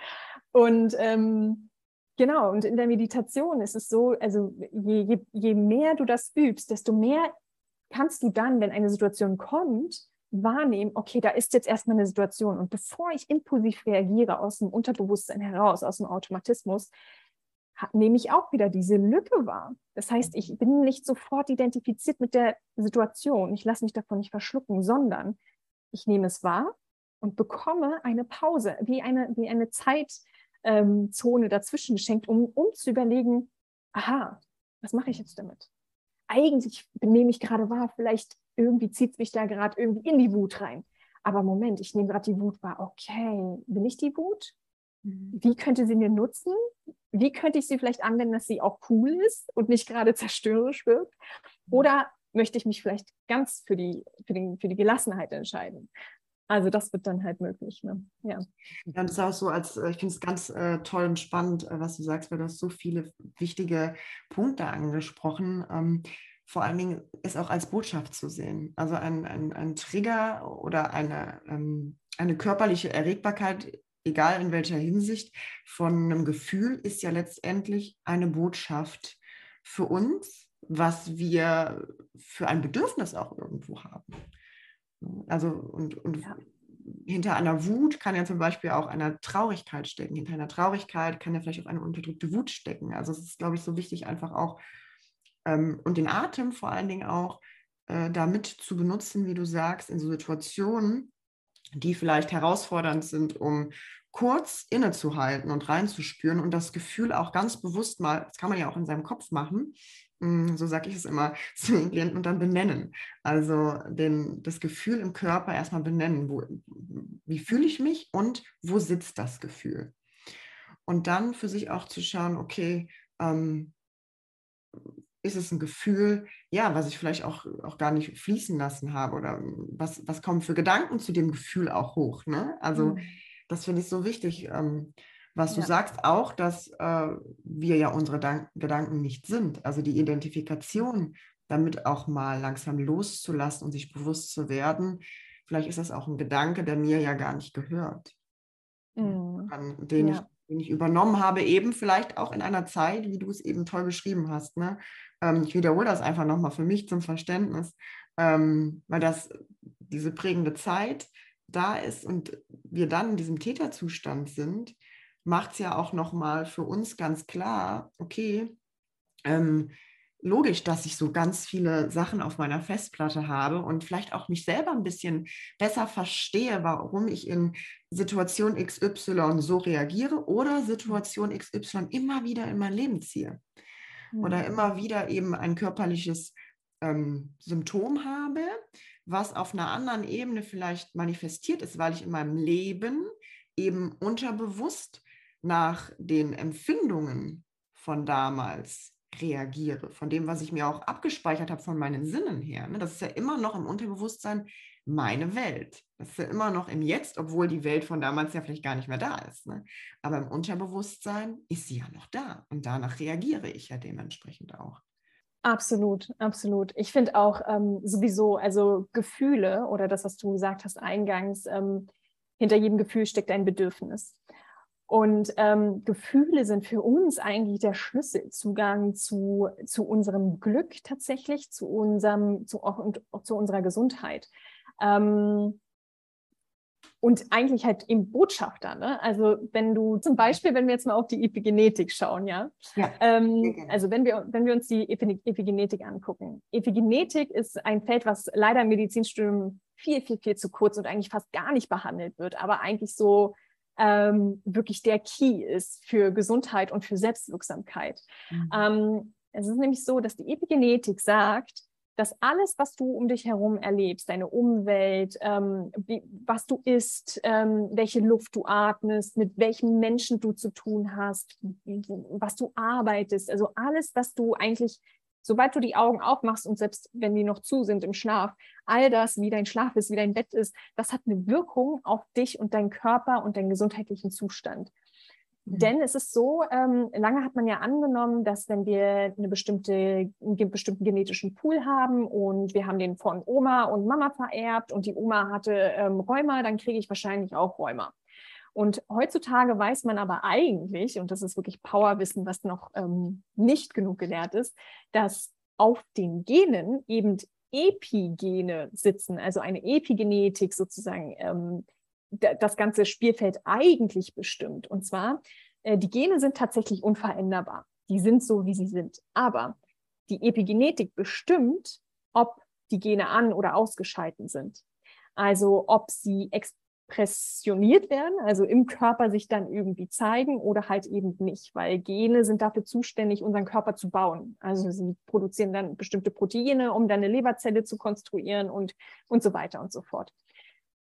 Und ähm, genau, und in der Meditation ist es so, also je, je, je mehr du das übst, desto mehr kannst du dann, wenn eine Situation kommt, wahrnehmen, okay, da ist jetzt erstmal eine Situation und bevor ich impulsiv reagiere aus dem Unterbewusstsein heraus, aus dem Automatismus, nehme ich auch wieder diese Lücke wahr. Das heißt, ich bin nicht sofort identifiziert mit der Situation, ich lasse mich davon nicht verschlucken, sondern ich nehme es wahr und bekomme eine Pause, wie eine, wie eine Zeitzone ähm, dazwischen geschenkt, um, um zu überlegen, aha, was mache ich jetzt damit? Eigentlich nehme ich gerade wahr, vielleicht irgendwie zieht es mich da gerade irgendwie in die Wut rein. Aber Moment, ich nehme gerade die Wut wahr. Okay, bin ich die Wut? Mhm. Wie könnte sie mir nutzen? Wie könnte ich sie vielleicht anwenden, dass sie auch cool ist und nicht gerade zerstörerisch wirkt? Mhm. Oder möchte ich mich vielleicht ganz für die, für die, für die Gelassenheit entscheiden? Also das wird dann halt möglich. Ne? Ja. ja, ist auch so, als äh, ich finde es ganz äh, toll und spannend, äh, was du sagst, weil du hast so viele wichtige Punkte angesprochen. Ähm, vor allen Dingen es auch als Botschaft zu sehen. Also ein, ein, ein Trigger oder eine, ähm, eine körperliche Erregbarkeit, egal in welcher Hinsicht, von einem Gefühl ist ja letztendlich eine Botschaft für uns, was wir für ein Bedürfnis auch irgendwo haben. Also und, und ja. hinter einer Wut kann ja zum Beispiel auch eine Traurigkeit stecken. Hinter einer Traurigkeit kann ja vielleicht auch eine unterdrückte Wut stecken. Also es ist, glaube ich, so wichtig, einfach auch ähm, und den Atem vor allen Dingen auch äh, damit zu benutzen, wie du sagst, in so Situationen, die vielleicht herausfordernd sind, um kurz innezuhalten und reinzuspüren und das Gefühl auch ganz bewusst mal, das kann man ja auch in seinem Kopf machen, so sage ich es immer zu den Klienten und dann benennen. Also den, das Gefühl im Körper erstmal benennen. Wo, wie fühle ich mich und wo sitzt das Gefühl? Und dann für sich auch zu schauen, okay, ähm, ist es ein Gefühl, ja, was ich vielleicht auch, auch gar nicht fließen lassen habe oder was, was kommen für Gedanken zu dem Gefühl auch hoch. Ne? Also mhm. das finde ich so wichtig, ähm, was du ja. sagst, auch, dass äh, wir ja unsere Dank Gedanken nicht sind. Also die Identifikation damit auch mal langsam loszulassen und sich bewusst zu werden, vielleicht ist das auch ein Gedanke, der mir ja gar nicht gehört. Mhm. An den ja. ich den ich übernommen habe, eben vielleicht auch in einer Zeit, wie du es eben toll beschrieben hast. Ne? Ähm, ich wiederhole das einfach nochmal für mich zum Verständnis, ähm, weil das diese prägende Zeit da ist und wir dann in diesem Täterzustand sind, macht es ja auch nochmal für uns ganz klar, okay, ähm, logisch, dass ich so ganz viele Sachen auf meiner Festplatte habe und vielleicht auch mich selber ein bisschen besser verstehe, warum ich in Situation XY so reagiere oder Situation XY immer wieder in mein Leben ziehe. Mhm. Oder immer wieder eben ein körperliches ähm, Symptom habe, was auf einer anderen Ebene vielleicht manifestiert ist, weil ich in meinem Leben eben unterbewusst nach den Empfindungen von damals reagiere, von dem, was ich mir auch abgespeichert habe von meinen Sinnen her. Ne? Das ist ja immer noch im Unterbewusstsein meine Welt. Das ist ja immer noch im Jetzt, obwohl die Welt von damals ja vielleicht gar nicht mehr da ist. Ne? Aber im Unterbewusstsein ist sie ja noch da und danach reagiere ich ja dementsprechend auch. Absolut, absolut. Ich finde auch ähm, sowieso, also Gefühle oder das, was du gesagt hast eingangs, ähm, hinter jedem Gefühl steckt ein Bedürfnis. Und ähm, Gefühle sind für uns eigentlich der Schlüsselzugang zu, zu unserem Glück tatsächlich, zu unserem, zu, auch, und, auch zu unserer Gesundheit. Ähm, und eigentlich halt im Botschafter. Ne? Also wenn du zum Beispiel, wenn wir jetzt mal auf die Epigenetik schauen, ja, ja ähm, also wenn wir, wenn wir uns die Epigenetik angucken. Epigenetik ist ein Feld, was leider im Medizinstudium viel, viel, viel zu kurz und eigentlich fast gar nicht behandelt wird, aber eigentlich so ähm, wirklich der Key ist für Gesundheit und für Selbstwirksamkeit. Mhm. Ähm, es ist nämlich so, dass die Epigenetik sagt, dass alles, was du um dich herum erlebst, deine Umwelt, ähm, wie, was du isst, ähm, welche Luft du atmest, mit welchen Menschen du zu tun hast, was du arbeitest, also alles, was du eigentlich, sobald du die Augen aufmachst und selbst wenn die noch zu sind im Schlaf, all das, wie dein Schlaf ist, wie dein Bett ist, das hat eine Wirkung auf dich und deinen Körper und deinen gesundheitlichen Zustand. Mhm. Denn es ist so, ähm, lange hat man ja angenommen, dass wenn wir eine bestimmte, einen bestimmten genetischen Pool haben und wir haben den von Oma und Mama vererbt und die Oma hatte ähm, Rheuma, dann kriege ich wahrscheinlich auch Rheuma. Und heutzutage weiß man aber eigentlich, und das ist wirklich Powerwissen, was noch ähm, nicht genug gelehrt ist, dass auf den Genen eben Epigene sitzen, also eine Epigenetik sozusagen ähm, das ganze Spielfeld eigentlich bestimmt. Und zwar, äh, die Gene sind tatsächlich unveränderbar. Die sind so, wie sie sind. Aber die Epigenetik bestimmt, ob die Gene an- oder ausgeschalten sind. Also ob sie expressioniert werden, also im Körper sich dann irgendwie zeigen oder halt eben nicht, weil Gene sind dafür zuständig, unseren Körper zu bauen. Also sie produzieren dann bestimmte Proteine, um dann eine Leberzelle zu konstruieren und, und so weiter und so fort.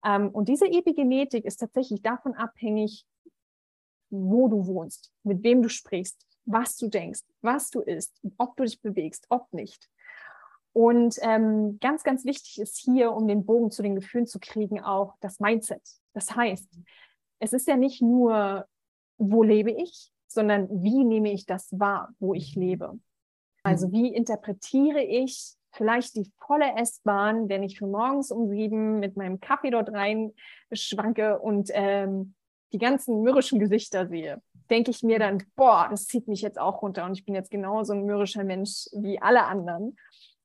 Ähm, und diese Epigenetik ist tatsächlich davon abhängig, wo du wohnst, mit wem du sprichst, was du denkst, was du isst, ob du dich bewegst, ob nicht. Und ähm, ganz, ganz wichtig ist hier, um den Bogen zu den Gefühlen zu kriegen, auch das Mindset. Das heißt, es ist ja nicht nur, wo lebe ich, sondern wie nehme ich das wahr, wo ich lebe. Also wie interpretiere ich vielleicht die volle S-Bahn, wenn ich für morgens um sieben mit meinem Kaffee dort rein schwanke und ähm, die ganzen mürrischen Gesichter sehe, denke ich mir dann, boah, das zieht mich jetzt auch runter und ich bin jetzt genauso ein mürrischer Mensch wie alle anderen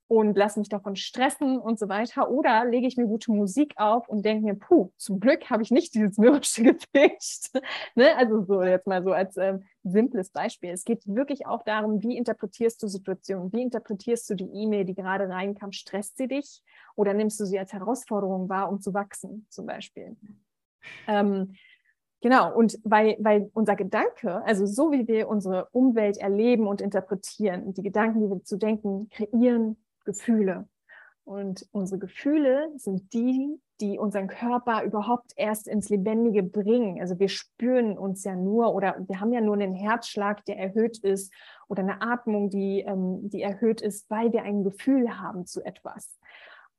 und lasse mich davon stressen und so weiter. Oder lege ich mir gute Musik auf und denke mir, puh, zum Glück habe ich nicht dieses mürrische Gesicht. ne? Also so jetzt mal so als ähm, simples Beispiel. Es geht wirklich auch darum, wie interpretierst du Situationen? Wie interpretierst du die E-Mail, die gerade reinkam? Stresst sie dich oder nimmst du sie als Herausforderung wahr, um zu wachsen, zum Beispiel? Ähm, Genau, und weil, weil unser Gedanke, also so wie wir unsere Umwelt erleben und interpretieren, die Gedanken, die wir zu denken, kreieren Gefühle. Und unsere Gefühle sind die, die unseren Körper überhaupt erst ins Lebendige bringen. Also wir spüren uns ja nur oder wir haben ja nur einen Herzschlag, der erhöht ist oder eine Atmung, die, ähm, die erhöht ist, weil wir ein Gefühl haben zu etwas.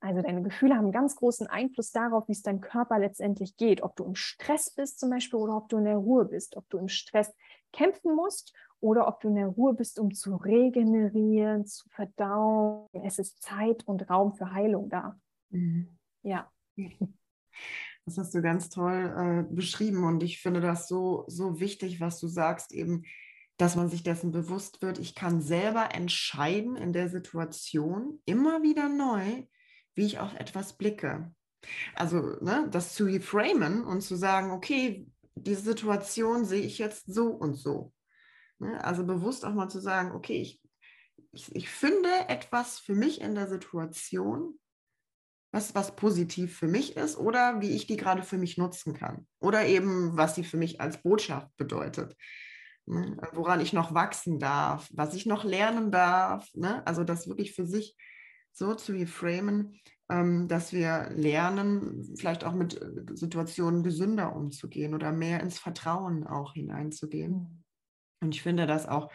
Also deine Gefühle haben ganz großen Einfluss darauf, wie es deinem Körper letztendlich geht. Ob du im Stress bist zum Beispiel oder ob du in der Ruhe bist. Ob du im Stress kämpfen musst oder ob du in der Ruhe bist, um zu regenerieren, zu verdauen. Es ist Zeit und Raum für Heilung da. Mhm. Ja. Das hast du ganz toll äh, beschrieben und ich finde das so, so wichtig, was du sagst, eben, dass man sich dessen bewusst wird, ich kann selber entscheiden in der Situation immer wieder neu, wie ich auf etwas blicke. Also ne, das zu reframen und zu sagen, okay, diese Situation sehe ich jetzt so und so. Ne? Also bewusst auch mal zu sagen, okay, ich, ich, ich finde etwas für mich in der Situation, was, was positiv für mich ist oder wie ich die gerade für mich nutzen kann. Oder eben, was sie für mich als Botschaft bedeutet. Ne? Woran ich noch wachsen darf, was ich noch lernen darf. Ne? Also das wirklich für sich so zu reframen, ähm, dass wir lernen, vielleicht auch mit äh, Situationen gesünder umzugehen oder mehr ins Vertrauen auch hineinzugehen. Und ich finde das auch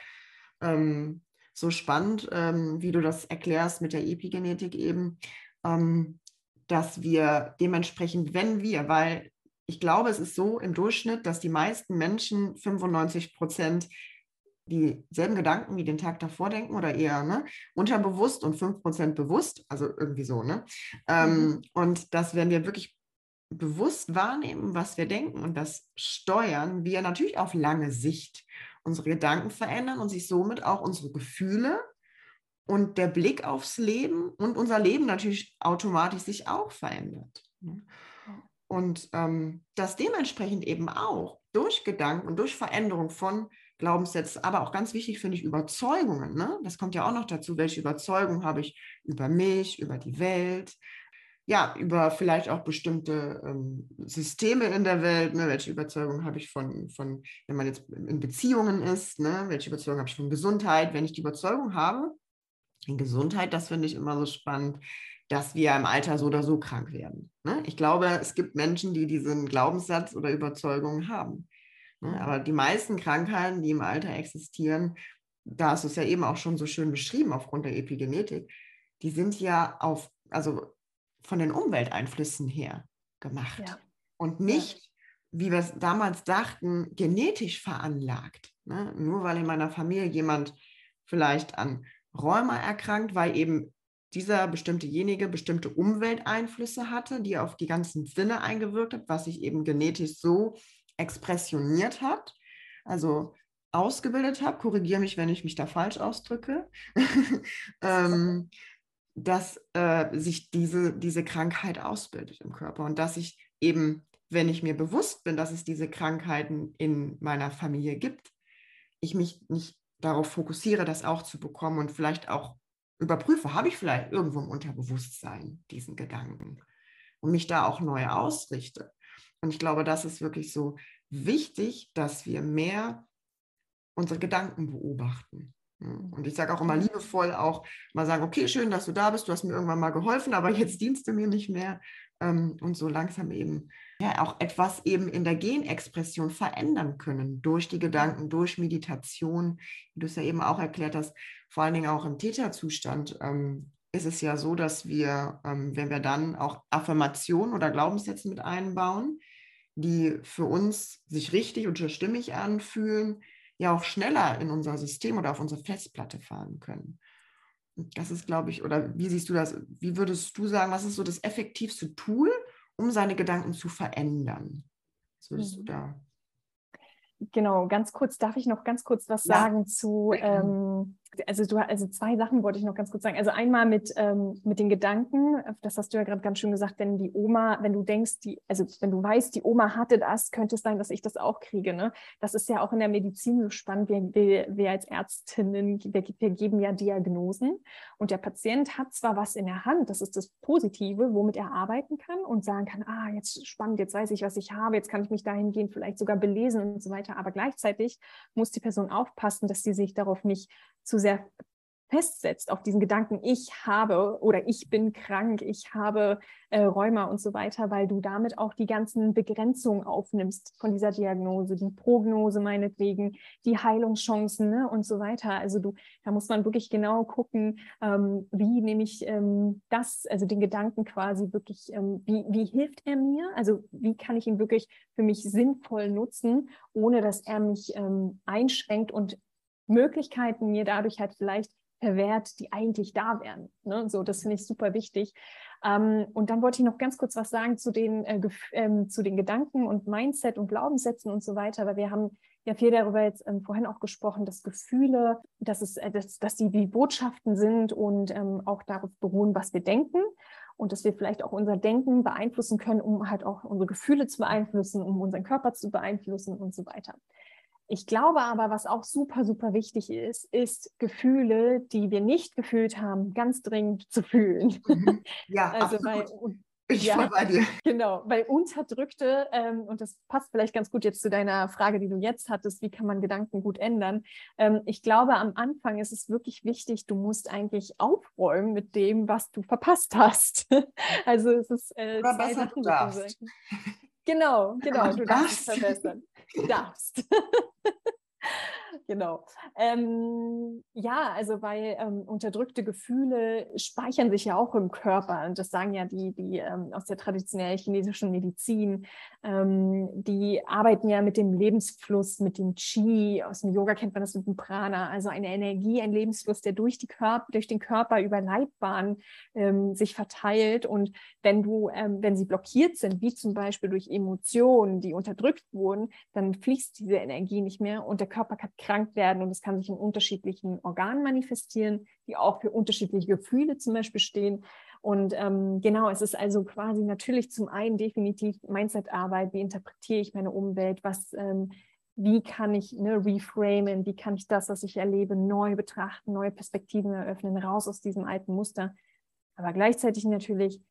ähm, so spannend, ähm, wie du das erklärst mit der Epigenetik eben. Ähm, dass wir dementsprechend, wenn wir, weil ich glaube, es ist so im Durchschnitt, dass die meisten Menschen 95 Prozent dieselben Gedanken wie den Tag davor denken oder eher ne, unterbewusst und 5% bewusst, also irgendwie so. Ne? Ähm, mhm. Und dass, wenn wir wirklich bewusst wahrnehmen, was wir denken und das steuern, wir natürlich auf lange Sicht unsere Gedanken verändern und sich somit auch unsere Gefühle und der Blick aufs Leben und unser Leben natürlich automatisch sich auch verändert. Ne? Und ähm, das dementsprechend eben auch durch Gedanken und durch Veränderung von Glaubenssätzen, aber auch ganz wichtig finde ich Überzeugungen. Ne? Das kommt ja auch noch dazu. Welche Überzeugung habe ich über mich, über die Welt? Ja, über vielleicht auch bestimmte ähm, Systeme in der Welt. Ne? Welche Überzeugung habe ich von, von, wenn man jetzt in Beziehungen ist? Ne? Welche Überzeugung habe ich von Gesundheit? Wenn ich die Überzeugung habe, in Gesundheit, das finde ich immer so spannend, dass wir im Alter so oder so krank werden. Ne? Ich glaube, es gibt Menschen, die diesen Glaubenssatz oder Überzeugung haben. Ne? Aber die meisten Krankheiten, die im Alter existieren, da hast du es ja eben auch schon so schön beschrieben aufgrund der Epigenetik, die sind ja auf, also von den Umwelteinflüssen her gemacht ja. und nicht, wie wir es damals dachten, genetisch veranlagt. Ne? Nur weil in meiner Familie jemand vielleicht an Rheuma erkrankt, weil eben dieser bestimmtejenige bestimmte Umwelteinflüsse hatte, die auf die ganzen Sinne eingewirkt hat, was sich eben genetisch so expressioniert hat, also ausgebildet habe, korrigiere mich, wenn ich mich da falsch ausdrücke, ähm, dass äh, sich diese, diese Krankheit ausbildet im Körper und dass ich eben, wenn ich mir bewusst bin, dass es diese Krankheiten in meiner Familie gibt, ich mich nicht darauf fokussiere, das auch zu bekommen und vielleicht auch überprüfe, habe ich vielleicht irgendwo im Unterbewusstsein diesen Gedanken und mich da auch neu ausrichte. Und ich glaube, das ist wirklich so wichtig, dass wir mehr unsere Gedanken beobachten. Und ich sage auch immer liebevoll auch mal sagen, okay, schön, dass du da bist, du hast mir irgendwann mal geholfen, aber jetzt dienst du mir nicht mehr. Ähm, und so langsam eben ja auch etwas eben in der Genexpression verändern können durch die Gedanken, durch Meditation, wie du es ja eben auch erklärt hast, vor allen Dingen auch im Täterzustand ähm, ist es ja so, dass wir, ähm, wenn wir dann auch Affirmationen oder Glaubenssätze mit einbauen, die für uns sich richtig und stimmig anfühlen, ja auch schneller in unser System oder auf unsere Festplatte fahren können. Das ist, glaube ich, oder wie siehst du das? Wie würdest du sagen, was ist so das effektivste Tool, um seine Gedanken zu verändern? Was würdest du mhm. da? Genau, ganz kurz, darf ich noch ganz kurz was ja. sagen zu, ähm, also du also zwei Sachen wollte ich noch ganz kurz sagen. Also einmal mit, ähm, mit den Gedanken, das hast du ja gerade ganz schön gesagt, wenn die Oma, wenn du denkst, die, also wenn du weißt, die Oma hatte das, könnte es sein, dass ich das auch kriege. Ne? Das ist ja auch in der Medizin so spannend. Wir, wir, wir als Ärztinnen, wir, wir geben ja Diagnosen und der Patient hat zwar was in der Hand, das ist das Positive, womit er arbeiten kann und sagen kann, ah, jetzt spannend, jetzt weiß ich, was ich habe, jetzt kann ich mich dahingehend vielleicht sogar belesen und so weiter. Aber gleichzeitig muss die Person aufpassen, dass sie sich darauf nicht zu sehr festsetzt auf diesen Gedanken, ich habe oder ich bin krank, ich habe äh, Rheuma und so weiter, weil du damit auch die ganzen Begrenzungen aufnimmst von dieser Diagnose, die Prognose meinetwegen, die Heilungschancen ne, und so weiter. Also du, da muss man wirklich genau gucken, ähm, wie nehme ich ähm, das, also den Gedanken quasi wirklich, ähm, wie, wie hilft er mir? Also wie kann ich ihn wirklich für mich sinnvoll nutzen, ohne dass er mich ähm, einschränkt und Möglichkeiten mir dadurch halt vielleicht verwehrt, die eigentlich da wären. Ne? So, das finde ich super wichtig. Ähm, und dann wollte ich noch ganz kurz was sagen zu den, äh, ähm, zu den Gedanken und Mindset und Glaubenssätzen und so weiter, weil wir haben ja viel darüber jetzt ähm, vorhin auch gesprochen, dass Gefühle, dass, es, äh, dass, dass die wie Botschaften sind und ähm, auch darauf beruhen, was wir denken und dass wir vielleicht auch unser Denken beeinflussen können, um halt auch unsere Gefühle zu beeinflussen, um unseren Körper zu beeinflussen und so weiter. Ich glaube aber, was auch super, super wichtig ist, ist Gefühle, die wir nicht gefühlt haben, ganz dringend zu fühlen. Mhm. Ja, also weil, ich ja, bei dir. Genau, weil unterdrückte, ähm, und das passt vielleicht ganz gut jetzt zu deiner Frage, die du jetzt hattest, wie kann man Gedanken gut ändern? Ähm, ich glaube, am Anfang ist es wirklich wichtig, du musst eigentlich aufräumen mit dem, was du verpasst hast. also es ist äh, Oder zwei Sachen. Du darfst. Genau, genau, du darfst es verbessern. Du darfst. Genau. Ähm, ja, also weil ähm, unterdrückte Gefühle speichern sich ja auch im Körper. Und das sagen ja die, die ähm, aus der traditionellen chinesischen Medizin. Ähm, die arbeiten ja mit dem Lebensfluss, mit dem Qi. Aus dem Yoga kennt man das mit dem Prana. Also eine Energie, ein Lebensfluss, der durch, die Körper, durch den Körper über Leibbahn ähm, sich verteilt. Und wenn du, ähm, wenn sie blockiert sind, wie zum Beispiel durch Emotionen, die unterdrückt wurden, dann fließt diese Energie nicht mehr und der Körper kann krank werden und es kann sich in unterschiedlichen Organen manifestieren, die auch für unterschiedliche Gefühle zum Beispiel stehen. Und ähm, genau, es ist also quasi natürlich zum einen definitiv Mindset-Arbeit, wie interpretiere ich meine Umwelt, was, ähm, wie kann ich ne, reframen, wie kann ich das, was ich erlebe, neu betrachten, neue Perspektiven eröffnen, raus aus diesem alten Muster. Aber gleichzeitig natürlich,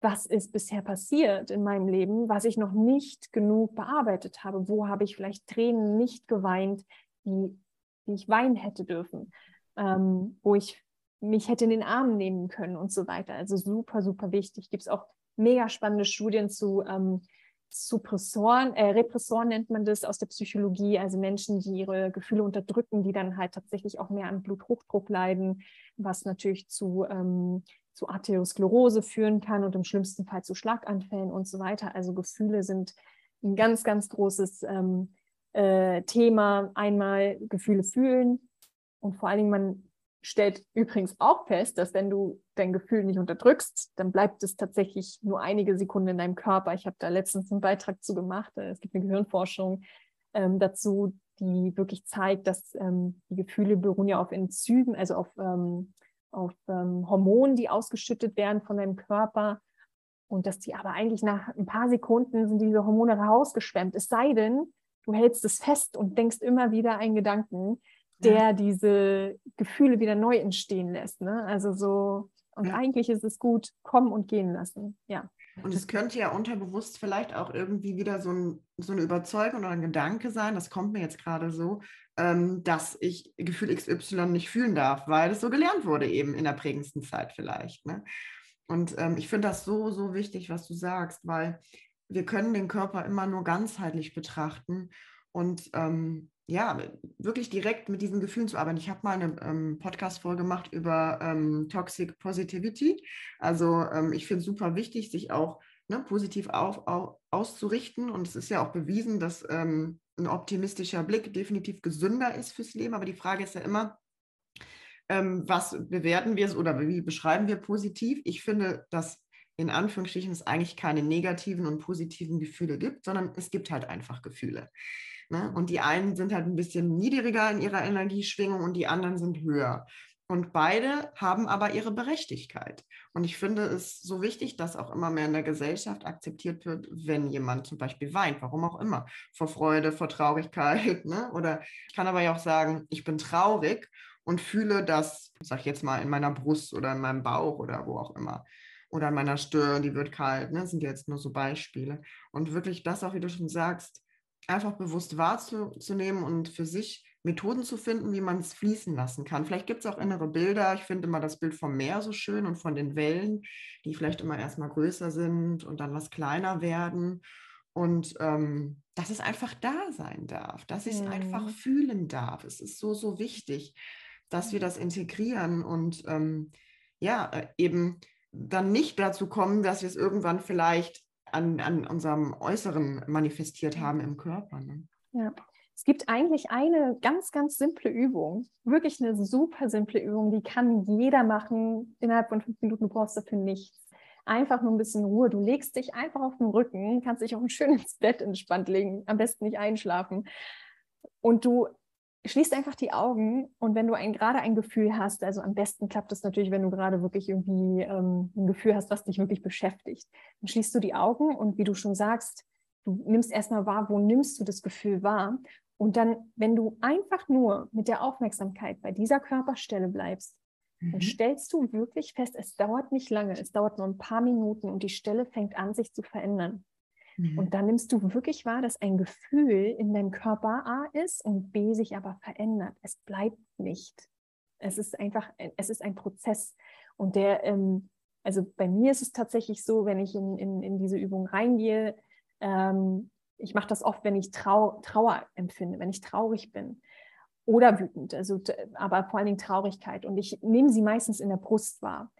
was ist bisher passiert in meinem Leben, was ich noch nicht genug bearbeitet habe? Wo habe ich vielleicht Tränen nicht geweint? Die, die ich weinen hätte dürfen, ähm, wo ich mich hätte in den Arm nehmen können und so weiter. Also super, super wichtig. Gibt es auch mega spannende Studien zu ähm, Suppressoren, äh, Repressoren nennt man das aus der Psychologie, also Menschen, die ihre Gefühle unterdrücken, die dann halt tatsächlich auch mehr an Bluthochdruck leiden, was natürlich zu, ähm, zu Arteriosklerose führen kann und im schlimmsten Fall zu Schlaganfällen und so weiter. Also Gefühle sind ein ganz, ganz großes ähm, äh, Thema einmal Gefühle fühlen und vor allen Dingen man stellt übrigens auch fest, dass wenn du dein Gefühl nicht unterdrückst, dann bleibt es tatsächlich nur einige Sekunden in deinem Körper. Ich habe da letztens einen Beitrag zu gemacht. Äh, es gibt eine Gehirnforschung ähm, dazu, die wirklich zeigt, dass ähm, die Gefühle beruhen ja auf Enzymen, also auf, ähm, auf ähm, Hormonen, die ausgeschüttet werden von deinem Körper. Und dass die aber eigentlich nach ein paar Sekunden sind diese Hormone rausgeschwemmt. Es sei denn, du hältst es fest und denkst immer wieder einen Gedanken, der ja. diese Gefühle wieder neu entstehen lässt. Ne? Also so, und ja. eigentlich ist es gut, kommen und gehen lassen. Ja. Und es könnte ja unterbewusst vielleicht auch irgendwie wieder so, ein, so eine Überzeugung oder ein Gedanke sein, das kommt mir jetzt gerade so, ähm, dass ich Gefühl XY nicht fühlen darf, weil es so gelernt wurde eben in der prägendsten Zeit vielleicht. Ne? Und ähm, ich finde das so, so wichtig, was du sagst, weil wir können den Körper immer nur ganzheitlich betrachten und ähm, ja, wirklich direkt mit diesen Gefühlen zu arbeiten. Ich habe mal eine ähm, Podcast-Folge gemacht über ähm, Toxic Positivity. Also ähm, ich finde es super wichtig, sich auch ne, positiv auf, auf, auszurichten. Und es ist ja auch bewiesen, dass ähm, ein optimistischer Blick definitiv gesünder ist fürs Leben. Aber die Frage ist ja immer, ähm, was bewerten wir oder wie beschreiben wir positiv? Ich finde, dass in Anführungsstrichen es eigentlich keine negativen und positiven Gefühle gibt, sondern es gibt halt einfach Gefühle. Ne? Und die einen sind halt ein bisschen niedriger in ihrer Energieschwingung und die anderen sind höher. Und beide haben aber ihre Berechtigkeit. Und ich finde es so wichtig, dass auch immer mehr in der Gesellschaft akzeptiert wird, wenn jemand zum Beispiel weint, warum auch immer, vor Freude, vor Traurigkeit. Ne? Oder ich kann aber ja auch sagen, ich bin traurig und fühle das, sag ich jetzt mal, in meiner Brust oder in meinem Bauch oder wo auch immer oder an meiner Stirn, die wird kalt. Ne? Das sind jetzt nur so Beispiele. Und wirklich das auch, wie du schon sagst, einfach bewusst wahrzunehmen und für sich Methoden zu finden, wie man es fließen lassen kann. Vielleicht gibt es auch innere Bilder. Ich finde immer das Bild vom Meer so schön und von den Wellen, die vielleicht immer erstmal größer sind und dann was kleiner werden. Und ähm, dass es einfach da sein darf, dass ich es mhm. einfach fühlen darf. Es ist so, so wichtig, dass wir das integrieren und ähm, ja, äh, eben dann nicht dazu kommen, dass wir es irgendwann vielleicht an, an unserem Äußeren manifestiert haben im Körper. Ne? Ja. Es gibt eigentlich eine ganz, ganz simple Übung, wirklich eine super simple Übung, die kann jeder machen innerhalb von fünf Minuten. Du brauchst dafür nichts. Einfach nur ein bisschen Ruhe. Du legst dich einfach auf den Rücken, kannst dich auch schön ins Bett entspannt legen, am besten nicht einschlafen. Und du schließt einfach die Augen und wenn du ein, gerade ein Gefühl hast, also am besten klappt es natürlich, wenn du gerade wirklich irgendwie ähm, ein Gefühl hast, was dich wirklich beschäftigt, dann schließt du die Augen und wie du schon sagst, du nimmst erstmal wahr, wo nimmst du das Gefühl wahr und dann, wenn du einfach nur mit der Aufmerksamkeit bei dieser Körperstelle bleibst, mhm. dann stellst du wirklich fest, es dauert nicht lange, es dauert nur ein paar Minuten und die Stelle fängt an, sich zu verändern. Mhm. Und dann nimmst du wirklich wahr, dass ein Gefühl in deinem Körper A ist und B sich aber verändert. Es bleibt nicht. Es ist einfach, es ist ein Prozess. Und der, ähm, also bei mir ist es tatsächlich so, wenn ich in, in, in diese Übung reingehe, ähm, ich mache das oft, wenn ich Trau Trauer empfinde, wenn ich traurig bin. oder wütend, also aber vor allen Dingen Traurigkeit. Und ich nehme sie meistens in der Brust wahr.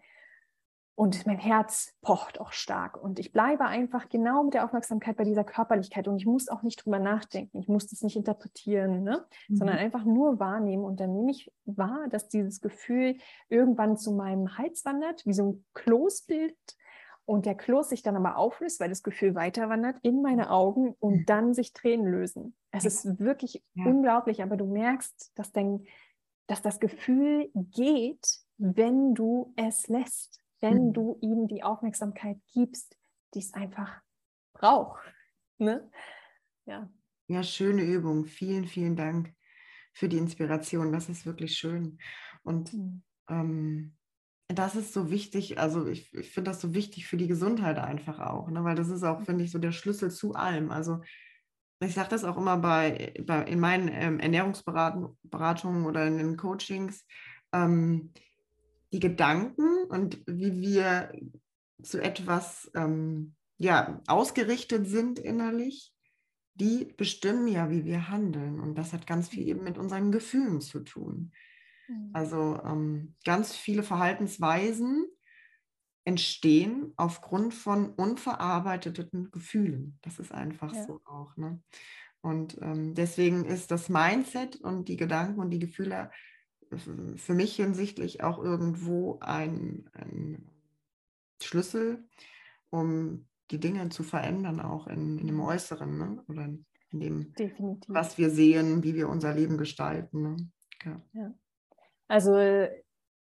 Und mein Herz pocht auch stark. Und ich bleibe einfach genau mit der Aufmerksamkeit bei dieser Körperlichkeit. Und ich muss auch nicht drüber nachdenken. Ich muss das nicht interpretieren, ne? Mhm. sondern einfach nur wahrnehmen. Und dann nehme ich wahr, dass dieses Gefühl irgendwann zu meinem Hals wandert, wie so ein Kloß bildet. Und der Kloß sich dann aber auflöst, weil das Gefühl weiter wandert in meine Augen und mhm. dann sich Tränen lösen. Es ist wirklich ja. unglaublich, aber du merkst, dass, dein, dass das Gefühl geht, wenn du es lässt wenn mhm. du ihm die Aufmerksamkeit gibst, die es einfach braucht. Ne? Ja. ja, schöne Übung. Vielen, vielen Dank für die Inspiration. Das ist wirklich schön. Und mhm. ähm, das ist so wichtig, also ich, ich finde das so wichtig für die Gesundheit einfach auch, ne? weil das ist auch, finde ich, so der Schlüssel zu allem. Also ich sage das auch immer bei, bei in meinen ähm, Ernährungsberatungen oder in den Coachings. Ähm, die Gedanken und wie wir zu etwas ähm, ja, ausgerichtet sind innerlich, die bestimmen ja, wie wir handeln. Und das hat ganz viel eben mit unseren Gefühlen zu tun. Mhm. Also ähm, ganz viele Verhaltensweisen entstehen aufgrund von unverarbeiteten Gefühlen. Das ist einfach ja. so auch. Ne? Und ähm, deswegen ist das Mindset und die Gedanken und die Gefühle für mich hinsichtlich auch irgendwo ein, ein Schlüssel, um die Dinge zu verändern, auch in, in dem. Äußeren ne? oder in, dem, Definitiv. was wir sehen, wie wir unser Leben gestalten. Ne? Ja. ja. Also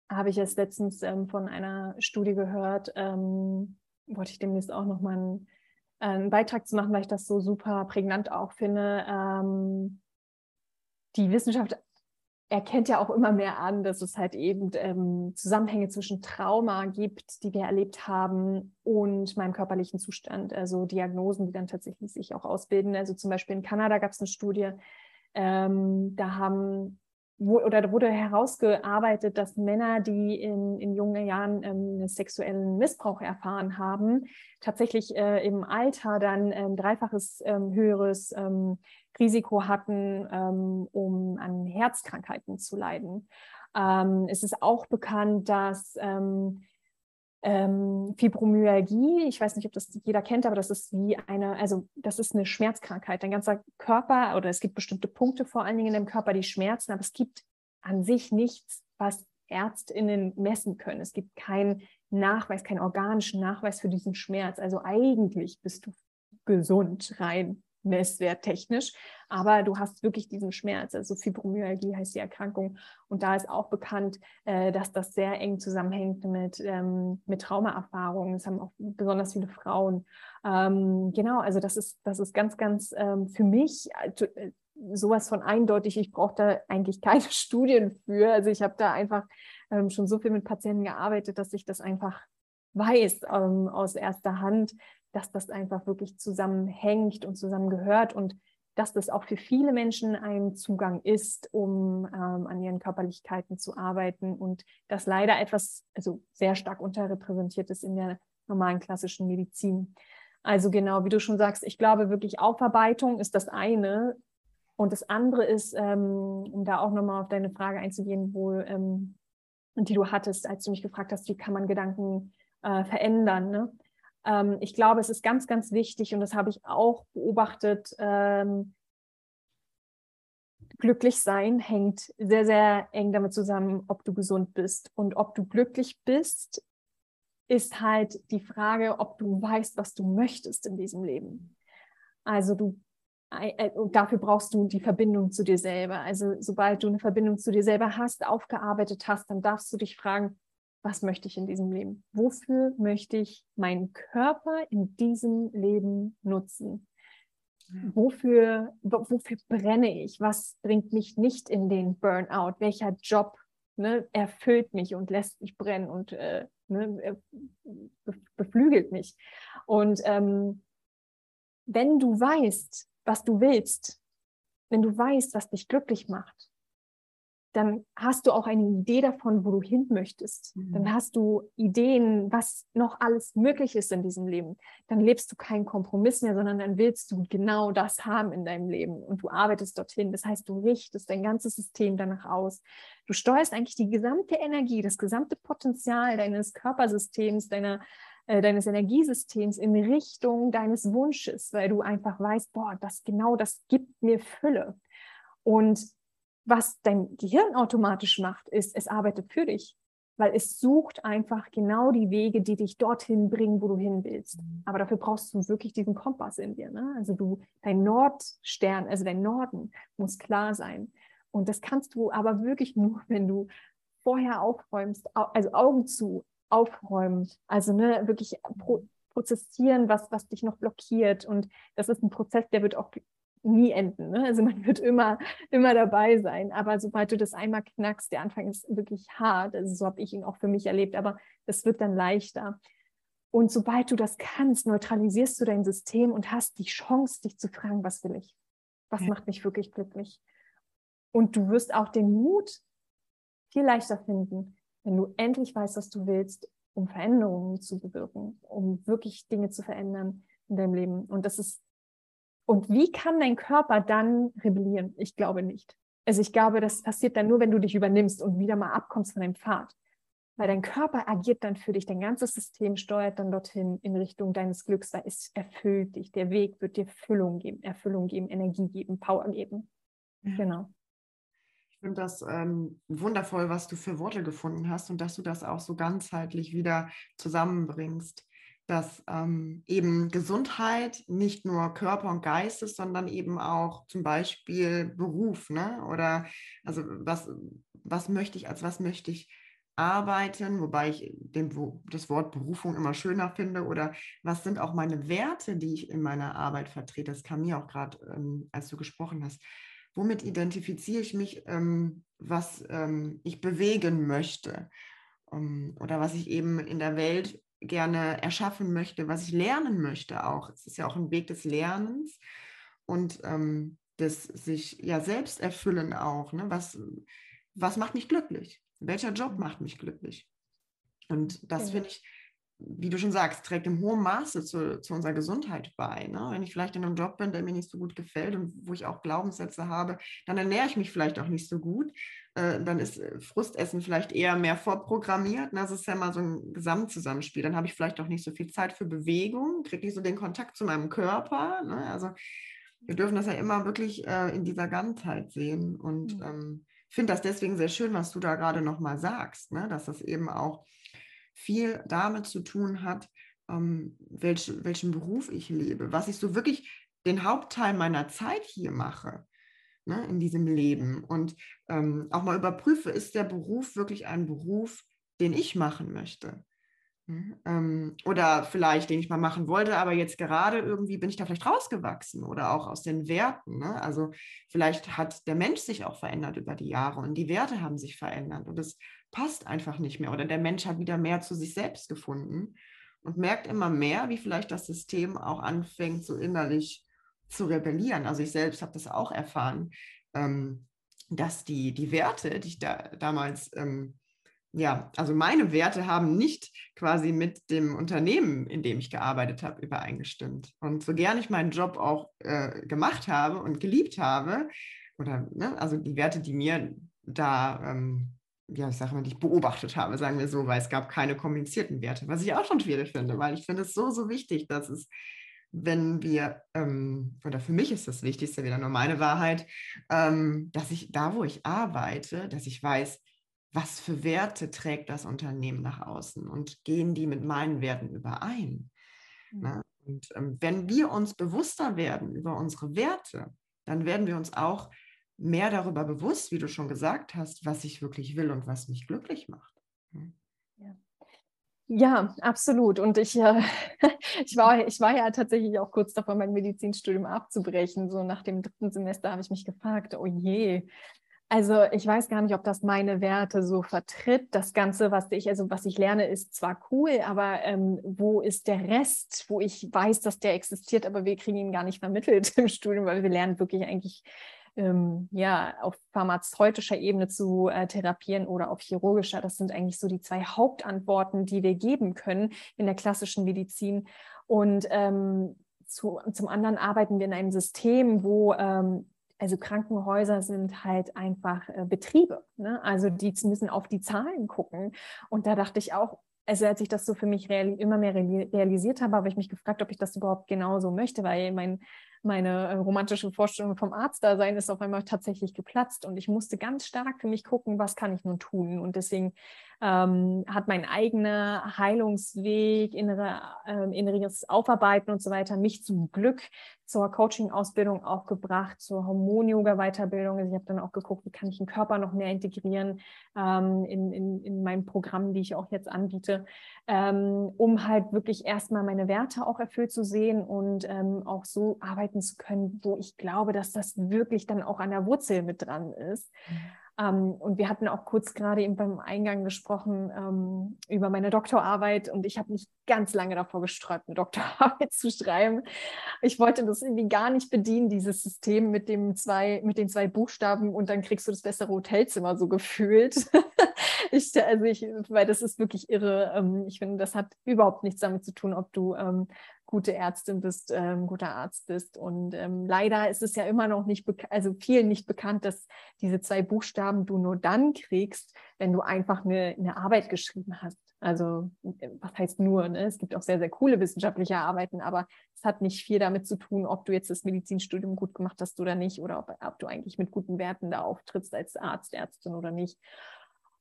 habe ich jetzt letztens ähm, von einer Studie gehört, ähm, wollte ich demnächst auch nochmal einen, äh, einen Beitrag zu machen, weil ich das so super prägnant auch finde. Ähm, die Wissenschaft erkennt ja auch immer mehr an, dass es halt eben ähm, Zusammenhänge zwischen Trauma gibt, die wir erlebt haben, und meinem körperlichen Zustand. Also Diagnosen, die dann tatsächlich sich auch ausbilden. Also zum Beispiel in Kanada gab es eine Studie, ähm, da haben wo, oder wurde herausgearbeitet, dass Männer, die in, in jungen Jahren ähm, sexuellen Missbrauch erfahren haben, tatsächlich äh, im Alter dann ein dreifaches ähm, höheres ähm, Risiko hatten, ähm, um an Herzkrankheiten zu leiden. Ähm, es ist auch bekannt, dass ähm, Fibromyalgie, ich weiß nicht, ob das jeder kennt, aber das ist wie eine, also das ist eine Schmerzkrankheit. Dein ganzer Körper oder es gibt bestimmte Punkte vor allen Dingen in dem Körper, die schmerzen, aber es gibt an sich nichts, was ÄrztInnen messen können. Es gibt keinen Nachweis, keinen organischen Nachweis für diesen Schmerz. Also eigentlich bist du gesund rein messwerttechnisch, aber du hast wirklich diesen Schmerz. Also Fibromyalgie heißt die Erkrankung. Und da ist auch bekannt, äh, dass das sehr eng zusammenhängt mit, ähm, mit Traumaerfahrungen. Das haben auch besonders viele Frauen. Ähm, genau, also das ist, das ist ganz, ganz ähm, für mich äh, sowas von eindeutig. Ich brauche da eigentlich keine Studien für. Also ich habe da einfach schon so viel mit Patienten gearbeitet, dass ich das einfach weiß ähm, aus erster Hand, dass das einfach wirklich zusammenhängt und zusammengehört und dass das auch für viele Menschen ein Zugang ist, um ähm, an ihren Körperlichkeiten zu arbeiten und das leider etwas, also sehr stark unterrepräsentiert ist in der normalen klassischen Medizin. Also genau, wie du schon sagst, ich glaube wirklich Aufarbeitung ist das eine und das andere ist, ähm, um da auch nochmal auf deine Frage einzugehen, wo, ähm, die du hattest, als du mich gefragt hast, wie kann man Gedanken äh, verändern. Ne? Ähm, ich glaube, es ist ganz, ganz wichtig und das habe ich auch beobachtet. Ähm, glücklich sein hängt sehr, sehr eng damit zusammen, ob du gesund bist. Und ob du glücklich bist, ist halt die Frage, ob du weißt, was du möchtest in diesem Leben. Also du äh, und dafür brauchst du die Verbindung zu dir selber. Also sobald du eine Verbindung zu dir selber hast, aufgearbeitet hast, dann darfst du dich fragen, was möchte ich in diesem Leben? Wofür möchte ich meinen Körper in diesem Leben nutzen? Wofür, wofür brenne ich? Was bringt mich nicht in den Burnout? Welcher Job ne, erfüllt mich und lässt mich brennen und äh, ne, beflügelt mich? Und ähm, wenn du weißt, was du willst, wenn du weißt, was dich glücklich macht, dann hast du auch eine Idee davon, wo du hin möchtest. Mhm. Dann hast du Ideen, was noch alles möglich ist in diesem Leben. Dann lebst du keinen Kompromiss mehr, sondern dann willst du genau das haben in deinem Leben und du arbeitest dorthin. Das heißt, du richtest dein ganzes System danach aus. Du steuerst eigentlich die gesamte Energie, das gesamte Potenzial deines Körpersystems, deiner äh, deines Energiesystems in Richtung deines Wunsches, weil du einfach weißt, boah, das genau das gibt mir Fülle. Und was dein Gehirn automatisch macht, ist, es arbeitet für dich, weil es sucht einfach genau die Wege, die dich dorthin bringen, wo du hin willst. Mhm. Aber dafür brauchst du wirklich diesen Kompass in dir. Ne? Also du, dein Nordstern, also dein Norden muss klar sein. Und das kannst du aber wirklich nur, wenn du vorher aufräumst, also Augen zu, aufräumen, also ne, wirklich pro prozessieren, was, was dich noch blockiert. Und das ist ein Prozess, der wird auch nie enden. Ne? Also man wird immer, immer dabei sein. Aber sobald du das einmal knackst, der Anfang ist wirklich hart. Also so habe ich ihn auch für mich erlebt, aber das wird dann leichter. Und sobald du das kannst, neutralisierst du dein System und hast die Chance, dich zu fragen, was will ich? Was ja. macht mich wirklich glücklich? Und du wirst auch den Mut viel leichter finden, wenn du endlich weißt, was du willst, um Veränderungen zu bewirken, um wirklich Dinge zu verändern in deinem Leben. Und das ist und wie kann dein Körper dann rebellieren? Ich glaube nicht. Also ich glaube, das passiert dann nur, wenn du dich übernimmst und wieder mal abkommst von deinem Pfad. Weil dein Körper agiert dann für dich, dein ganzes System steuert dann dorthin in Richtung deines Glücks, weil es erfüllt dich. Der Weg wird dir Füllung geben, Erfüllung geben, Energie geben, Power geben. Ja. Genau. Ich finde das ähm, wundervoll, was du für Worte gefunden hast und dass du das auch so ganzheitlich wieder zusammenbringst dass ähm, eben Gesundheit nicht nur Körper und Geist ist, sondern eben auch zum Beispiel Beruf, ne? Oder also was, was möchte ich, als was möchte ich arbeiten, wobei ich den, das Wort Berufung immer schöner finde, oder was sind auch meine Werte, die ich in meiner Arbeit vertrete? Das kam mir auch gerade, ähm, als du gesprochen hast. Womit identifiziere ich mich, ähm, was ähm, ich bewegen möchte? Ähm, oder was ich eben in der Welt gerne erschaffen möchte, was ich lernen möchte auch. Es ist ja auch ein Weg des Lernens und ähm, des sich ja selbst erfüllen auch. Ne? Was, was macht mich glücklich? Welcher Job mhm. macht mich glücklich? Und das genau. finde ich wie du schon sagst, trägt im hohen Maße zu, zu unserer Gesundheit bei. Ne? Wenn ich vielleicht in einem Job bin, der mir nicht so gut gefällt und wo ich auch Glaubenssätze habe, dann ernähre ich mich vielleicht auch nicht so gut. Äh, dann ist äh, Frustessen vielleicht eher mehr vorprogrammiert. Ne? Das ist ja mal so ein Gesamtzusammenspiel. Dann habe ich vielleicht auch nicht so viel Zeit für Bewegung, kriege nicht so den Kontakt zu meinem Körper. Ne? Also wir dürfen das ja immer wirklich äh, in dieser Ganzheit sehen. Und mhm. ähm, finde das deswegen sehr schön, was du da gerade nochmal sagst, ne? dass das eben auch viel damit zu tun hat, ähm, welch, welchen Beruf ich lebe, was ich so wirklich den Hauptteil meiner Zeit hier mache ne, in diesem Leben und ähm, auch mal überprüfe, ist der Beruf wirklich ein Beruf, den ich machen möchte? Hm, ähm, oder vielleicht, den ich mal machen wollte, aber jetzt gerade irgendwie bin ich da vielleicht rausgewachsen oder auch aus den Werten. Ne? Also vielleicht hat der Mensch sich auch verändert über die Jahre und die Werte haben sich verändert und es passt einfach nicht mehr oder der Mensch hat wieder mehr zu sich selbst gefunden und merkt immer mehr, wie vielleicht das System auch anfängt, so innerlich zu rebellieren. Also ich selbst habe das auch erfahren, ähm, dass die, die Werte, die ich da damals ähm, ja, also meine Werte haben nicht quasi mit dem Unternehmen, in dem ich gearbeitet habe, übereingestimmt. Und so gern ich meinen Job auch äh, gemacht habe und geliebt habe, oder ne, also die Werte, die mir da, ähm, ja, ich sage mal, die ich beobachtet habe, sagen wir so, weil es gab keine kommunizierten Werte, was ich auch schon schwierig finde, weil ich finde es so, so wichtig, dass es wenn wir, ähm, oder für mich ist das Wichtigste wieder nur meine Wahrheit, ähm, dass ich da, wo ich arbeite, dass ich weiß, was für Werte trägt das Unternehmen nach außen und gehen die mit meinen Werten überein? Mhm. Ne? Und ähm, wenn wir uns bewusster werden über unsere Werte, dann werden wir uns auch mehr darüber bewusst, wie du schon gesagt hast, was ich wirklich will und was mich glücklich macht. Ja. Ja, absolut. Und ich, äh, ich, war, ich war ja tatsächlich auch kurz davor, mein Medizinstudium abzubrechen. So nach dem dritten Semester habe ich mich gefragt, oh je, also ich weiß gar nicht, ob das meine Werte so vertritt. Das Ganze, was ich, also was ich lerne, ist zwar cool, aber ähm, wo ist der Rest, wo ich weiß, dass der existiert, aber wir kriegen ihn gar nicht vermittelt im Studium, weil wir lernen wirklich eigentlich ähm, ja, auf pharmazeutischer Ebene zu äh, therapieren oder auf chirurgischer. Das sind eigentlich so die zwei Hauptantworten, die wir geben können in der klassischen Medizin. Und ähm, zu, zum anderen arbeiten wir in einem System, wo ähm, also Krankenhäuser sind halt einfach äh, Betriebe. Ne? Also die müssen auf die Zahlen gucken. Und da dachte ich auch, also als ich das so für mich immer mehr realisiert habe, habe ich mich gefragt, ob ich das überhaupt genauso möchte, weil mein meine äh, romantische Vorstellung vom Arztdasein ist auf einmal tatsächlich geplatzt und ich musste ganz stark für mich gucken, was kann ich nun tun. Und deswegen ähm, hat mein eigener Heilungsweg, innere, äh, inneres Aufarbeiten und so weiter mich zum Glück zur Coaching-Ausbildung auch gebracht, zur Hormon-Yoga-Weiterbildung. Also ich habe dann auch geguckt, wie kann ich den Körper noch mehr integrieren ähm, in, in, in meinem Programm, die ich auch jetzt anbiete, ähm, um halt wirklich erstmal meine Werte auch erfüllt zu sehen und ähm, auch so arbeiten zu können, wo ich glaube, dass das wirklich dann auch an der Wurzel mit dran ist. Mhm. Ähm, und wir hatten auch kurz gerade eben beim Eingang gesprochen ähm, über meine Doktorarbeit und ich habe mich ganz lange davor gesträubt, eine Doktorarbeit zu schreiben. Ich wollte das irgendwie gar nicht bedienen, dieses System mit, dem zwei, mit den zwei Buchstaben und dann kriegst du das bessere Hotelzimmer so gefühlt. ich, also ich, weil das ist wirklich irre. Ähm, ich finde, das hat überhaupt nichts damit zu tun, ob du ähm, gute Ärztin bist, ähm, guter Arzt bist. Und ähm, leider ist es ja immer noch nicht, also vielen nicht bekannt, dass diese zwei Buchstaben du nur dann kriegst, wenn du einfach eine, eine Arbeit geschrieben hast. Also äh, was heißt nur? Ne? Es gibt auch sehr, sehr coole wissenschaftliche Arbeiten, aber es hat nicht viel damit zu tun, ob du jetzt das Medizinstudium gut gemacht hast oder nicht oder ob, ob du eigentlich mit guten Werten da auftrittst als Arzt, Ärztin oder nicht.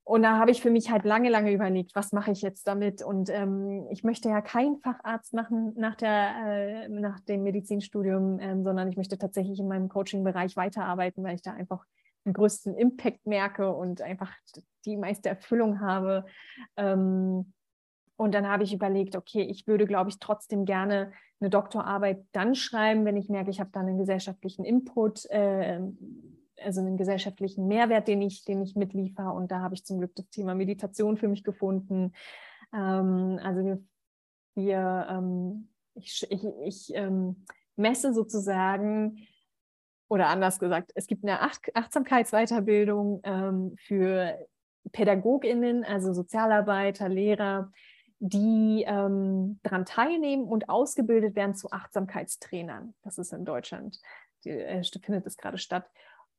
Und da habe ich für mich halt lange, lange überlegt, was mache ich jetzt damit? Und ähm, ich möchte ja keinen Facharzt machen nach, der, äh, nach dem Medizinstudium, ähm, sondern ich möchte tatsächlich in meinem Coaching-Bereich weiterarbeiten, weil ich da einfach den größten Impact merke und einfach die meiste Erfüllung habe. Ähm, und dann habe ich überlegt, okay, ich würde, glaube ich, trotzdem gerne eine Doktorarbeit dann schreiben, wenn ich merke, ich habe da einen gesellschaftlichen Input. Äh, also einen gesellschaftlichen Mehrwert, den ich, den ich mitliefer. Und da habe ich zum Glück das Thema Meditation für mich gefunden. Ähm, also wir, wir ähm, ich, ich, ich ähm, messe sozusagen, oder anders gesagt, es gibt eine Ach Achtsamkeitsweiterbildung ähm, für PädagogInnen, also Sozialarbeiter, Lehrer, die ähm, daran teilnehmen und ausgebildet werden zu Achtsamkeitstrainern. Das ist in Deutschland, die, äh, findet es gerade statt.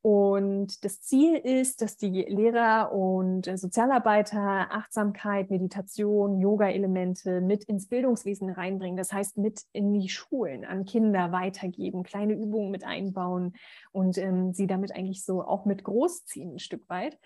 Und das Ziel ist, dass die Lehrer und Sozialarbeiter Achtsamkeit, Meditation, Yoga-Elemente mit ins Bildungswesen reinbringen. Das heißt, mit in die Schulen an Kinder weitergeben, kleine Übungen mit einbauen und ähm, sie damit eigentlich so auch mit großziehen ein Stück weit.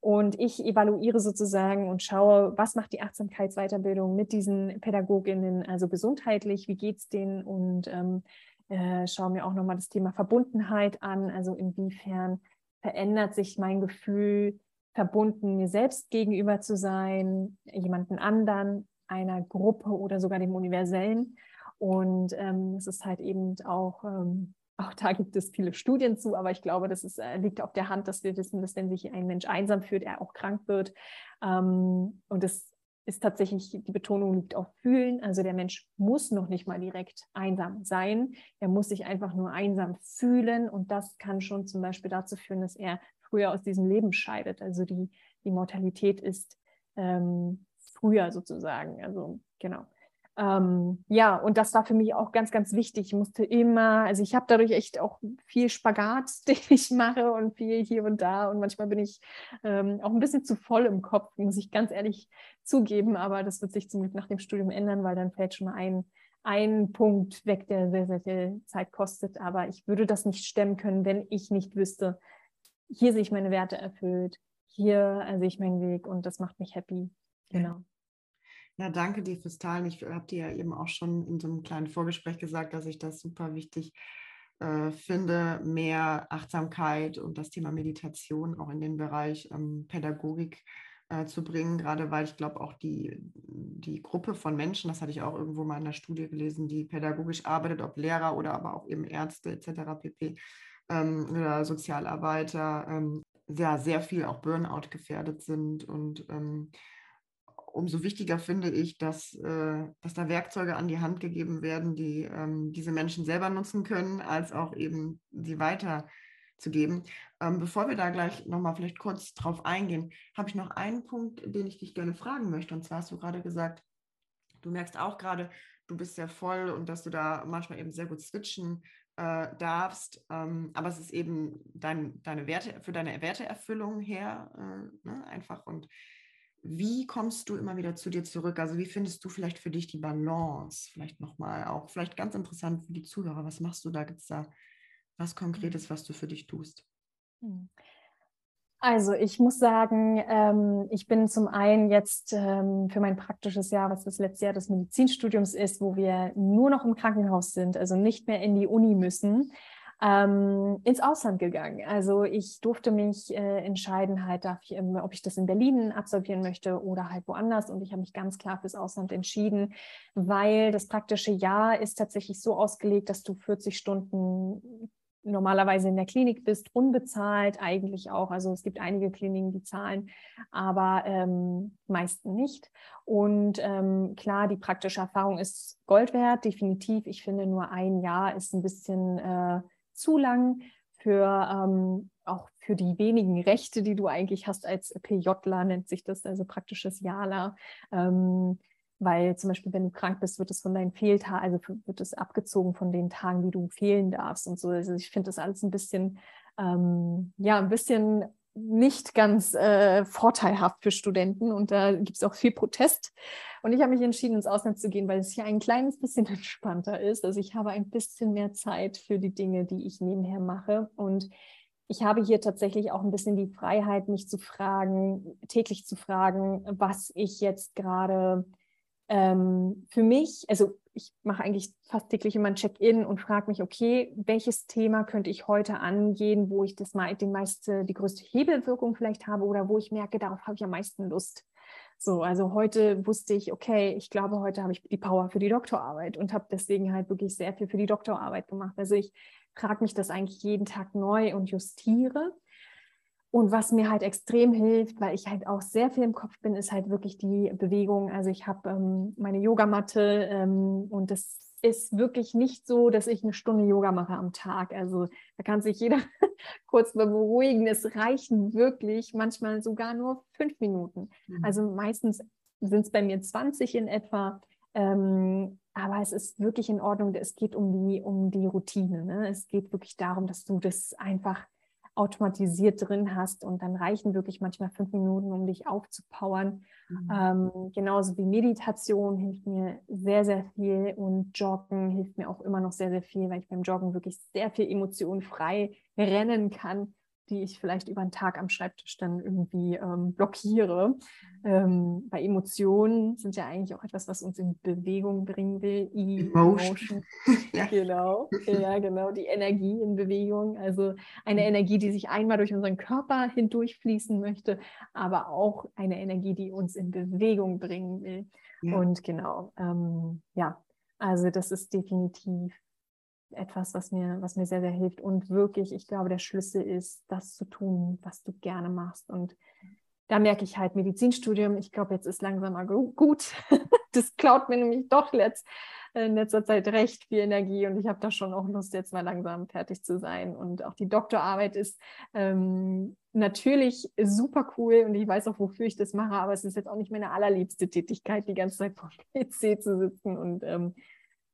Und ich evaluiere sozusagen und schaue, was macht die Achtsamkeitsweiterbildung mit diesen Pädagoginnen, also gesundheitlich, wie geht es denen und ähm, äh, schaue mir auch nochmal das Thema Verbundenheit an, also inwiefern verändert sich mein Gefühl, verbunden mir selbst gegenüber zu sein, jemanden anderen, einer Gruppe oder sogar dem Universellen. Und ähm, es ist halt eben auch, ähm, auch da gibt es viele Studien zu, aber ich glaube, das ist, äh, liegt auf der Hand, dass wir wissen, dass wenn sich ein Mensch einsam fühlt, er auch krank wird. Ähm, und es ist tatsächlich, die Betonung liegt auf fühlen. Also der Mensch muss noch nicht mal direkt einsam sein. Er muss sich einfach nur einsam fühlen. Und das kann schon zum Beispiel dazu führen, dass er früher aus diesem Leben scheidet. Also die, die Mortalität ist ähm, früher sozusagen. Also genau. Ähm, ja, und das war für mich auch ganz, ganz wichtig. Ich musste immer, also ich habe dadurch echt auch viel Spagat, den ich mache und viel hier und da. Und manchmal bin ich ähm, auch ein bisschen zu voll im Kopf, muss ich ganz ehrlich zugeben. Aber das wird sich zum Glück nach dem Studium ändern, weil dann fällt schon ein, ein Punkt weg, der sehr, sehr viel Zeit kostet. Aber ich würde das nicht stemmen können, wenn ich nicht wüsste, hier sehe ich meine Werte erfüllt, hier sehe ich meinen Weg und das macht mich happy. Genau. Ja, danke dir fürs Teilen. Ich habe dir ja eben auch schon in so einem kleinen Vorgespräch gesagt, dass ich das super wichtig äh, finde, mehr Achtsamkeit und das Thema Meditation auch in den Bereich ähm, Pädagogik äh, zu bringen, gerade weil ich glaube auch die, die Gruppe von Menschen, das hatte ich auch irgendwo mal in der Studie gelesen, die pädagogisch arbeitet, ob Lehrer oder aber auch eben Ärzte etc. pp. Ähm, oder Sozialarbeiter, ähm, ja, sehr viel auch Burnout gefährdet sind und ähm, umso wichtiger finde ich, dass, äh, dass da Werkzeuge an die Hand gegeben werden, die ähm, diese Menschen selber nutzen können, als auch eben sie weiter zu geben. Ähm, bevor wir da gleich nochmal vielleicht kurz drauf eingehen, habe ich noch einen Punkt, den ich dich gerne fragen möchte. Und zwar hast du gerade gesagt, du merkst auch gerade, du bist sehr voll und dass du da manchmal eben sehr gut switchen äh, darfst. Ähm, aber es ist eben dein, deine Werte, für deine Werteerfüllung her äh, ne, einfach. Und wie kommst du immer wieder zu dir zurück? Also wie findest du vielleicht für dich die Balance? Vielleicht nochmal auch, vielleicht ganz interessant für die Zuhörer. Was machst du da? Gibt es da was Konkretes, was du für dich tust? Hm. Also ich muss sagen, ähm, ich bin zum einen jetzt ähm, für mein praktisches Jahr, was das letzte Jahr des Medizinstudiums ist, wo wir nur noch im Krankenhaus sind, also nicht mehr in die Uni müssen, ähm, ins Ausland gegangen. Also ich durfte mich äh, entscheiden, halt, darf ich, ob ich das in Berlin absolvieren möchte oder halt woanders. Und ich habe mich ganz klar fürs Ausland entschieden, weil das praktische Jahr ist tatsächlich so ausgelegt, dass du 40 Stunden normalerweise in der Klinik bist, unbezahlt eigentlich auch. Also es gibt einige Kliniken, die zahlen, aber ähm, meisten nicht. Und ähm, klar, die praktische Erfahrung ist Gold wert, definitiv. Ich finde, nur ein Jahr ist ein bisschen äh, zu lang für ähm, auch für die wenigen Rechte, die du eigentlich hast als PJler, nennt sich das, also praktisches Jahler. Ähm, weil zum Beispiel, wenn du krank bist, wird es von deinen Fehltagen, also wird es abgezogen von den Tagen, die du fehlen darfst und so. Also ich finde das alles ein bisschen, ähm, ja, ein bisschen nicht ganz äh, vorteilhaft für Studenten und da gibt es auch viel Protest. Und ich habe mich entschieden, ins Ausland zu gehen, weil es hier ein kleines bisschen entspannter ist. Also ich habe ein bisschen mehr Zeit für die Dinge, die ich nebenher mache. Und ich habe hier tatsächlich auch ein bisschen die Freiheit, mich zu fragen, täglich zu fragen, was ich jetzt gerade ähm, für mich, also ich mache eigentlich fast täglich immer ein Check-in und frage mich, okay, welches Thema könnte ich heute angehen, wo ich das mal den meiste, die größte Hebelwirkung vielleicht habe oder wo ich merke, darauf habe ich am meisten Lust. So, also heute wusste ich, okay, ich glaube, heute habe ich die Power für die Doktorarbeit und habe deswegen halt wirklich sehr viel für die Doktorarbeit gemacht. Also ich frage mich das eigentlich jeden Tag neu und justiere. Und was mir halt extrem hilft, weil ich halt auch sehr viel im Kopf bin, ist halt wirklich die Bewegung. Also ich habe ähm, meine Yogamatte ähm, und das ist wirklich nicht so, dass ich eine Stunde Yoga mache am Tag. Also da kann sich jeder kurz mal beruhigen. Es reichen wirklich manchmal sogar nur fünf Minuten. Mhm. Also meistens sind es bei mir 20 in etwa. Ähm, aber es ist wirklich in Ordnung. Es geht um die, um die Routine. Ne? Es geht wirklich darum, dass du das einfach automatisiert drin hast und dann reichen wirklich manchmal fünf Minuten, um dich aufzupowern. Mhm. Ähm, genauso wie Meditation hilft mir sehr, sehr viel und Joggen hilft mir auch immer noch sehr, sehr viel, weil ich beim Joggen wirklich sehr viel Emotionen frei rennen kann die ich vielleicht über den Tag am Schreibtisch dann irgendwie ähm, blockiere. Ähm, bei Emotionen sind ja eigentlich auch etwas, was uns in Bewegung bringen will. Emotion. ja. Genau, ja, genau, die Energie in Bewegung. Also eine mhm. Energie, die sich einmal durch unseren Körper hindurchfließen möchte, aber auch eine Energie, die uns in Bewegung bringen will. Ja. Und genau, ähm, ja, also das ist definitiv etwas, was mir, was mir sehr, sehr hilft. Und wirklich, ich glaube, der Schlüssel ist, das zu tun, was du gerne machst. Und da merke ich halt Medizinstudium, ich glaube, jetzt ist langsam mal gut. das klaut mir nämlich doch letzt, in letzter Zeit recht viel Energie und ich habe da schon auch Lust, jetzt mal langsam fertig zu sein. Und auch die Doktorarbeit ist ähm, natürlich super cool und ich weiß auch, wofür ich das mache, aber es ist jetzt auch nicht meine allerliebste Tätigkeit, die ganze Zeit vor PC zu sitzen und ähm,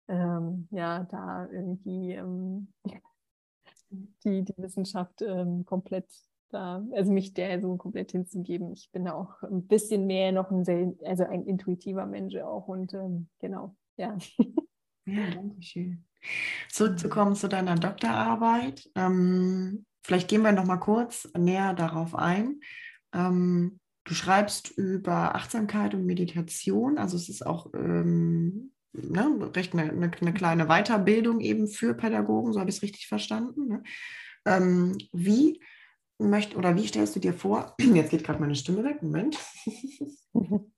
ähm, ja, da irgendwie ähm, die, die Wissenschaft ähm, komplett da, also mich der so komplett hinzugeben. Ich bin auch ein bisschen mehr noch ein sehr, also ein intuitiver Mensch auch und ähm, genau, ja. Ja, danke schön. Zurückzukommen zu deiner Doktorarbeit. Ähm, vielleicht gehen wir noch mal kurz näher darauf ein. Ähm, du schreibst über Achtsamkeit und Meditation, also es ist auch ne, recht eine, eine, eine, kleine Weiterbildung eben für Pädagogen, so habe ich es richtig verstanden. Ne? Ähm, wie möcht, oder wie stellst du dir vor, jetzt geht gerade meine Stimme weg, Moment.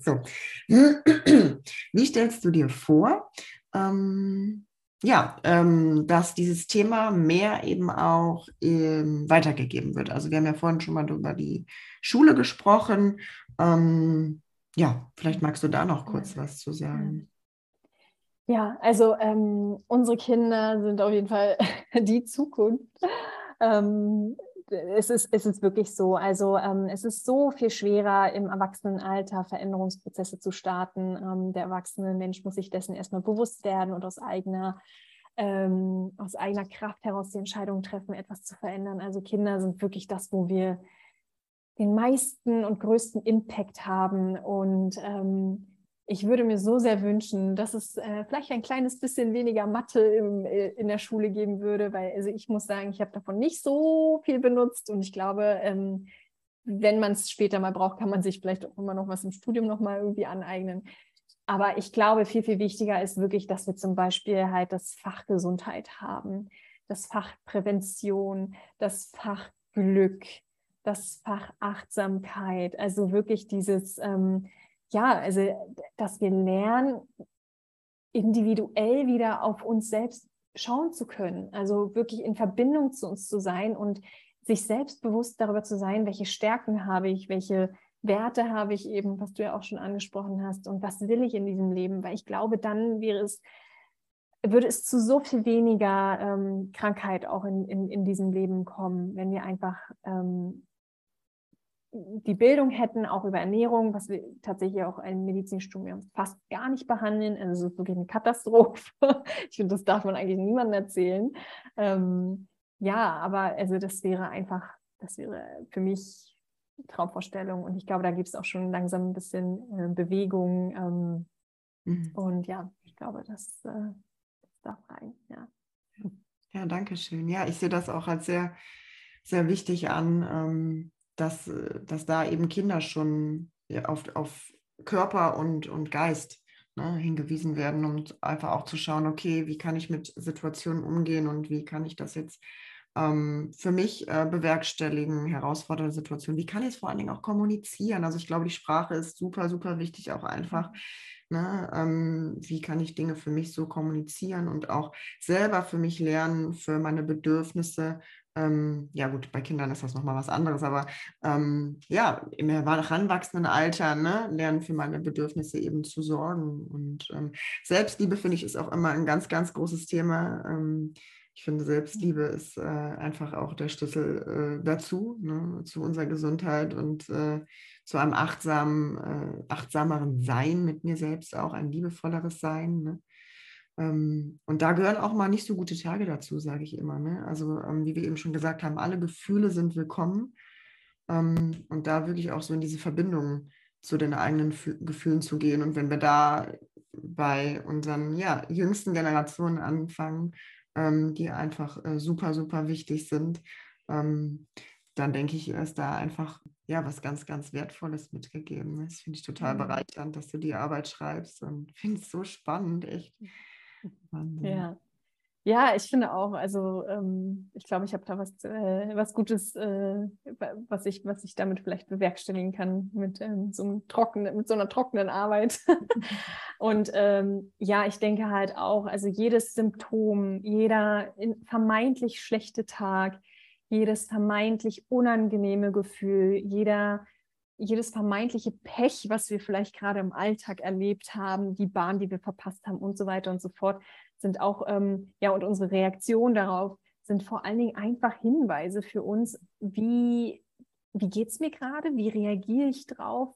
so. Wie stellst du dir vor, ähm, ja, ähm, dass dieses Thema mehr eben auch ähm, weitergegeben wird? Also wir haben ja vorhin schon mal über die Schule gesprochen. Ähm, ja, vielleicht magst du da noch kurz was zu sagen. Ja, also ähm, unsere Kinder sind auf jeden Fall die Zukunft. Ähm, es ist, es ist wirklich so. Also ähm, es ist so viel schwerer im Erwachsenenalter Veränderungsprozesse zu starten. Ähm, der erwachsene Mensch muss sich dessen erstmal bewusst werden und aus eigener, ähm, aus eigener Kraft heraus die Entscheidung treffen, etwas zu verändern. Also Kinder sind wirklich das, wo wir den meisten und größten Impact haben. Und ähm, ich würde mir so sehr wünschen, dass es äh, vielleicht ein kleines bisschen weniger Mathe im, äh, in der Schule geben würde, weil also ich muss sagen, ich habe davon nicht so viel benutzt und ich glaube, ähm, wenn man es später mal braucht, kann man sich vielleicht auch immer noch was im Studium noch mal irgendwie aneignen. Aber ich glaube, viel, viel wichtiger ist wirklich, dass wir zum Beispiel halt das Fach Gesundheit haben, das Fach Prävention, das Fach Glück, das Fach Achtsamkeit, also wirklich dieses ähm, ja, also dass wir lernen, individuell wieder auf uns selbst schauen zu können, also wirklich in Verbindung zu uns zu sein und sich selbstbewusst darüber zu sein, welche Stärken habe ich, welche Werte habe ich eben, was du ja auch schon angesprochen hast und was will ich in diesem Leben, weil ich glaube, dann wäre es, würde es zu so viel weniger ähm, Krankheit auch in, in, in diesem Leben kommen, wenn wir einfach ähm, die Bildung hätten, auch über Ernährung, was wir tatsächlich auch im Medizinstudium fast gar nicht behandeln. Also es ist wirklich eine Katastrophe. Ich finde, das darf man eigentlich niemandem erzählen. Ähm, ja, aber also das wäre einfach, das wäre für mich Traumvorstellung. Und ich glaube, da gibt es auch schon langsam ein bisschen äh, Bewegung. Ähm, mhm. Und ja, ich glaube, das, äh, das darf rein. Ja. ja, danke schön. Ja, ich sehe das auch als sehr, sehr wichtig an. Ähm, dass, dass da eben Kinder schon auf, auf Körper und, und Geist ne, hingewiesen werden, um einfach auch zu schauen, okay, wie kann ich mit Situationen umgehen und wie kann ich das jetzt ähm, für mich äh, bewerkstelligen, herausfordernde Situationen. Wie kann ich es vor allen Dingen auch kommunizieren? Also ich glaube, die Sprache ist super, super wichtig, auch einfach. Ne, ähm, wie kann ich Dinge für mich so kommunizieren und auch selber für mich lernen, für meine Bedürfnisse ähm, ja gut, bei Kindern ist das nochmal was anderes, aber ähm, ja, im heranwachsenden Alter ne, lernen für meine Bedürfnisse eben zu sorgen. Und ähm, Selbstliebe, finde ich, ist auch immer ein ganz, ganz großes Thema. Ähm, ich finde, Selbstliebe ist äh, einfach auch der Schlüssel äh, dazu, ne, zu unserer Gesundheit und äh, zu einem achtsamen, äh, achtsameren Sein mit mir selbst auch, ein liebevolleres Sein. Ne? Ähm, und da gehören auch mal nicht so gute Tage dazu, sage ich immer. Ne? Also ähm, wie wir eben schon gesagt haben, alle Gefühle sind willkommen. Ähm, und da wirklich auch so in diese Verbindung zu den eigenen Gefühlen zu gehen. Und wenn wir da bei unseren ja, jüngsten Generationen anfangen, die einfach äh, super, super wichtig sind, dann denke ich, ist da einfach ja was ganz, ganz Wertvolles mitgegeben. Das finde ich total mhm. bereichernd, dass du die Arbeit schreibst und finde es so spannend, echt. Ja. Ja, ich finde auch, also ähm, ich glaube, ich habe da was, äh, was Gutes, äh, was, ich, was ich damit vielleicht bewerkstelligen kann mit, ähm, so, einem trockenen, mit so einer trockenen Arbeit. Und ähm, ja, ich denke halt auch, also jedes Symptom, jeder vermeintlich schlechte Tag, jedes vermeintlich unangenehme Gefühl, jeder jedes vermeintliche Pech, was wir vielleicht gerade im Alltag erlebt haben, die Bahn, die wir verpasst haben und so weiter und so fort, sind auch, ähm, ja, und unsere Reaktion darauf sind vor allen Dingen einfach Hinweise für uns, wie, wie geht es mir gerade, wie reagiere ich drauf,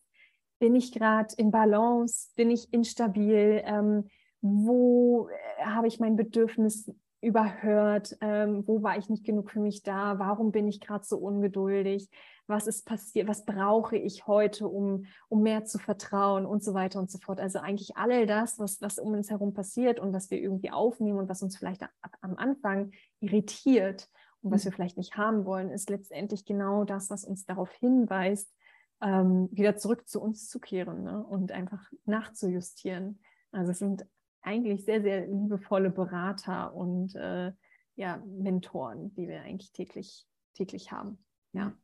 bin ich gerade in Balance, bin ich instabil, ähm, wo äh, habe ich mein Bedürfnis überhört, ähm, wo war ich nicht genug für mich da, warum bin ich gerade so ungeduldig, was ist passiert, was brauche ich heute, um, um mehr zu vertrauen und so weiter und so fort. Also eigentlich all das, was, was um uns herum passiert und was wir irgendwie aufnehmen und was uns vielleicht am Anfang irritiert und was wir mhm. vielleicht nicht haben wollen, ist letztendlich genau das, was uns darauf hinweist, ähm, wieder zurück zu uns zu kehren ne? und einfach nachzujustieren. Also es sind eigentlich sehr, sehr liebevolle Berater und äh, ja, Mentoren, die wir eigentlich täglich, täglich haben. Ja.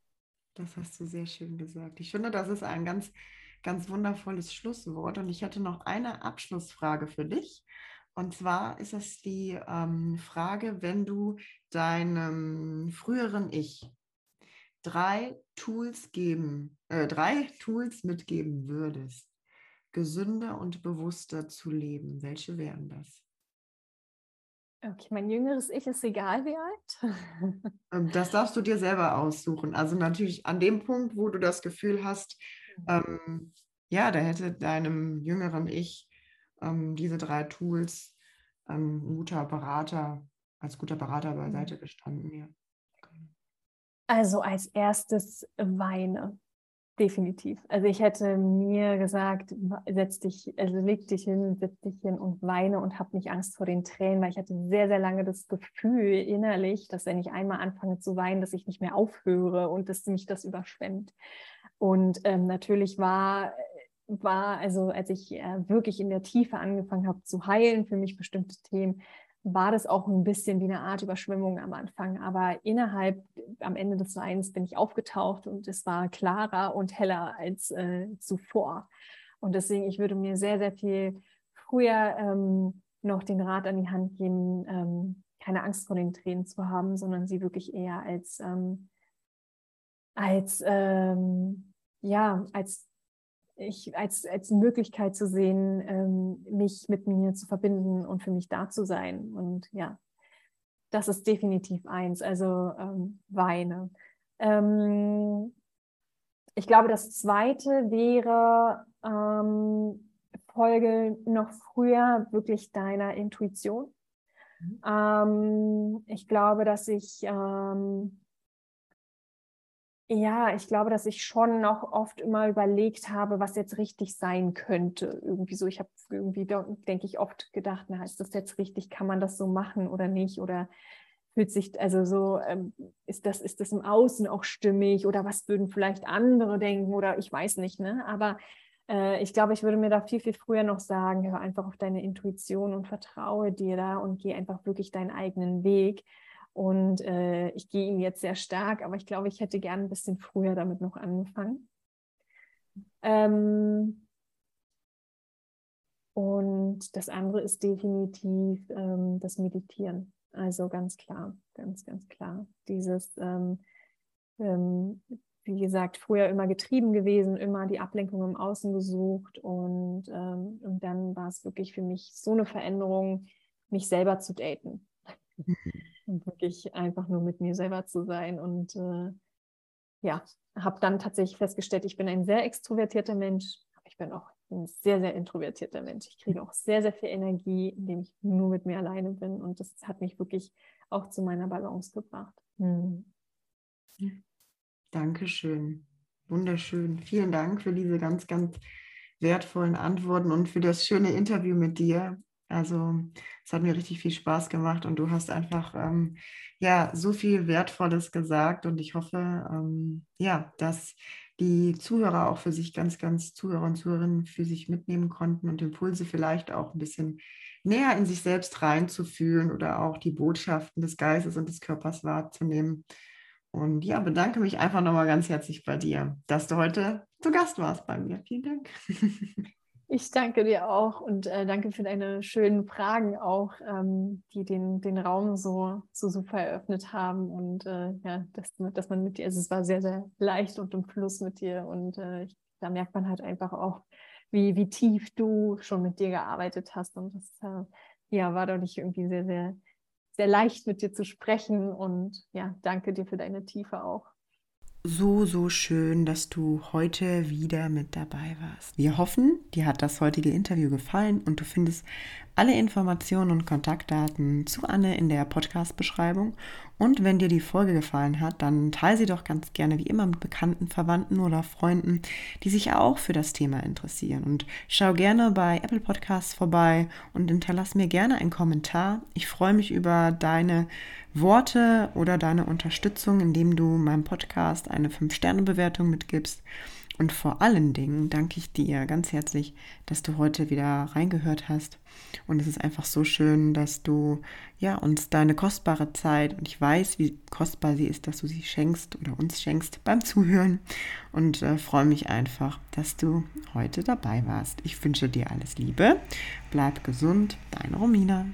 Das hast du sehr schön gesagt. Ich finde, das ist ein ganz, ganz wundervolles Schlusswort. Und ich hätte noch eine Abschlussfrage für dich. Und zwar ist es die ähm, Frage, wenn du deinem früheren Ich drei Tools geben, äh, drei Tools mitgeben würdest, gesünder und bewusster zu leben? Welche wären das? Okay, mein jüngeres Ich ist egal wie alt. Ähm, das darfst du dir selber aussuchen. Also natürlich an dem Punkt, wo du das Gefühl hast, mhm. ähm, ja, da hätte deinem jüngeren Ich ähm, diese drei Tools ähm, guter Berater, als guter Berater beiseite mhm. gestanden. Ja. Also als erstes weine. Definitiv. Also ich hätte mir gesagt, setz dich, also leg dich hin, setz dich hin und weine und hab nicht Angst vor den Tränen, weil ich hatte sehr, sehr lange das Gefühl innerlich, dass wenn ich einmal anfange zu weinen, dass ich nicht mehr aufhöre und dass mich das überschwemmt. Und ähm, natürlich war, war, also als ich äh, wirklich in der Tiefe angefangen habe zu heilen für mich bestimmte Themen, war das auch ein bisschen wie eine Art Überschwemmung am Anfang. Aber innerhalb, am Ende des Weins bin ich aufgetaucht und es war klarer und heller als äh, zuvor. Und deswegen, ich würde mir sehr, sehr viel früher ähm, noch den Rat an die Hand geben, ähm, keine Angst vor den Tränen zu haben, sondern sie wirklich eher als, ähm, als ähm, ja, als ich als, als Möglichkeit zu sehen, ähm, mich mit mir zu verbinden und für mich da zu sein. Und ja, das ist definitiv eins, also ähm, Weine. Ähm, ich glaube, das zweite wäre ähm, Folge noch früher wirklich deiner Intuition. Mhm. Ähm, ich glaube, dass ich ähm, ja, ich glaube, dass ich schon noch oft immer überlegt habe, was jetzt richtig sein könnte. Irgendwie so, ich habe irgendwie, denke ich, oft gedacht, na, ist das jetzt richtig? Kann man das so machen oder nicht? Oder fühlt sich, also so, ähm, ist das, ist das im Außen auch stimmig? Oder was würden vielleicht andere denken? Oder ich weiß nicht, ne? Aber äh, ich glaube, ich würde mir da viel, viel früher noch sagen, hör einfach auf deine Intuition und vertraue dir da und geh einfach wirklich deinen eigenen Weg. Und äh, ich gehe ihn jetzt sehr stark, aber ich glaube, ich hätte gern ein bisschen früher damit noch angefangen. Ähm, und das andere ist definitiv ähm, das Meditieren. Also ganz klar, ganz, ganz klar. Dieses, ähm, ähm, wie gesagt, früher immer getrieben gewesen, immer die Ablenkung im Außen gesucht und, ähm, und dann war es wirklich für mich so eine Veränderung, mich selber zu daten. Mhm und wirklich einfach nur mit mir selber zu sein. Und äh, ja, habe dann tatsächlich festgestellt, ich bin ein sehr extrovertierter Mensch, aber ich bin auch ein sehr, sehr introvertierter Mensch. Ich kriege auch sehr, sehr viel Energie, indem ich nur mit mir alleine bin. Und das hat mich wirklich auch zu meiner Balance gebracht. Hm. Dankeschön. Wunderschön. Vielen Dank für diese ganz, ganz wertvollen Antworten und für das schöne Interview mit dir. Also es hat mir richtig viel Spaß gemacht und du hast einfach ähm, ja so viel Wertvolles gesagt und ich hoffe ähm, ja, dass die Zuhörer auch für sich ganz, ganz Zuhörer und Zuhörerinnen für sich mitnehmen konnten und Impulse vielleicht auch ein bisschen näher in sich selbst reinzufühlen oder auch die Botschaften des Geistes und des Körpers wahrzunehmen. Und ja, bedanke mich einfach nochmal ganz herzlich bei dir, dass du heute zu Gast warst bei mir. Vielen Dank. Ich danke dir auch und äh, danke für deine schönen Fragen auch, ähm, die den, den Raum so, so super eröffnet haben und äh, ja, dass, dass man mit dir, also es war sehr, sehr leicht und im Fluss mit dir und äh, da merkt man halt einfach auch, wie, wie tief du schon mit dir gearbeitet hast und das äh, ja, war dadurch irgendwie sehr, sehr, sehr leicht mit dir zu sprechen und ja, danke dir für deine Tiefe auch so, so schön, dass du heute wieder mit dabei warst. Wir hoffen, dir hat das heutige Interview gefallen und du findest alle Informationen und Kontaktdaten zu Anne in der Podcast-Beschreibung. Und wenn dir die Folge gefallen hat, dann teile sie doch ganz gerne wie immer mit Bekannten, Verwandten oder Freunden, die sich auch für das Thema interessieren. Und schau gerne bei Apple Podcasts vorbei und hinterlass mir gerne einen Kommentar. Ich freue mich über deine Worte oder deine Unterstützung, indem du meinem Podcast eine 5-Sterne-Bewertung mitgibst. Und vor allen Dingen danke ich dir ganz herzlich, dass du heute wieder reingehört hast. Und es ist einfach so schön, dass du ja uns deine kostbare Zeit und ich weiß, wie kostbar sie ist, dass du sie schenkst oder uns schenkst beim Zuhören. Und äh, freue mich einfach, dass du heute dabei warst. Ich wünsche dir alles Liebe. Bleib gesund, deine Romina.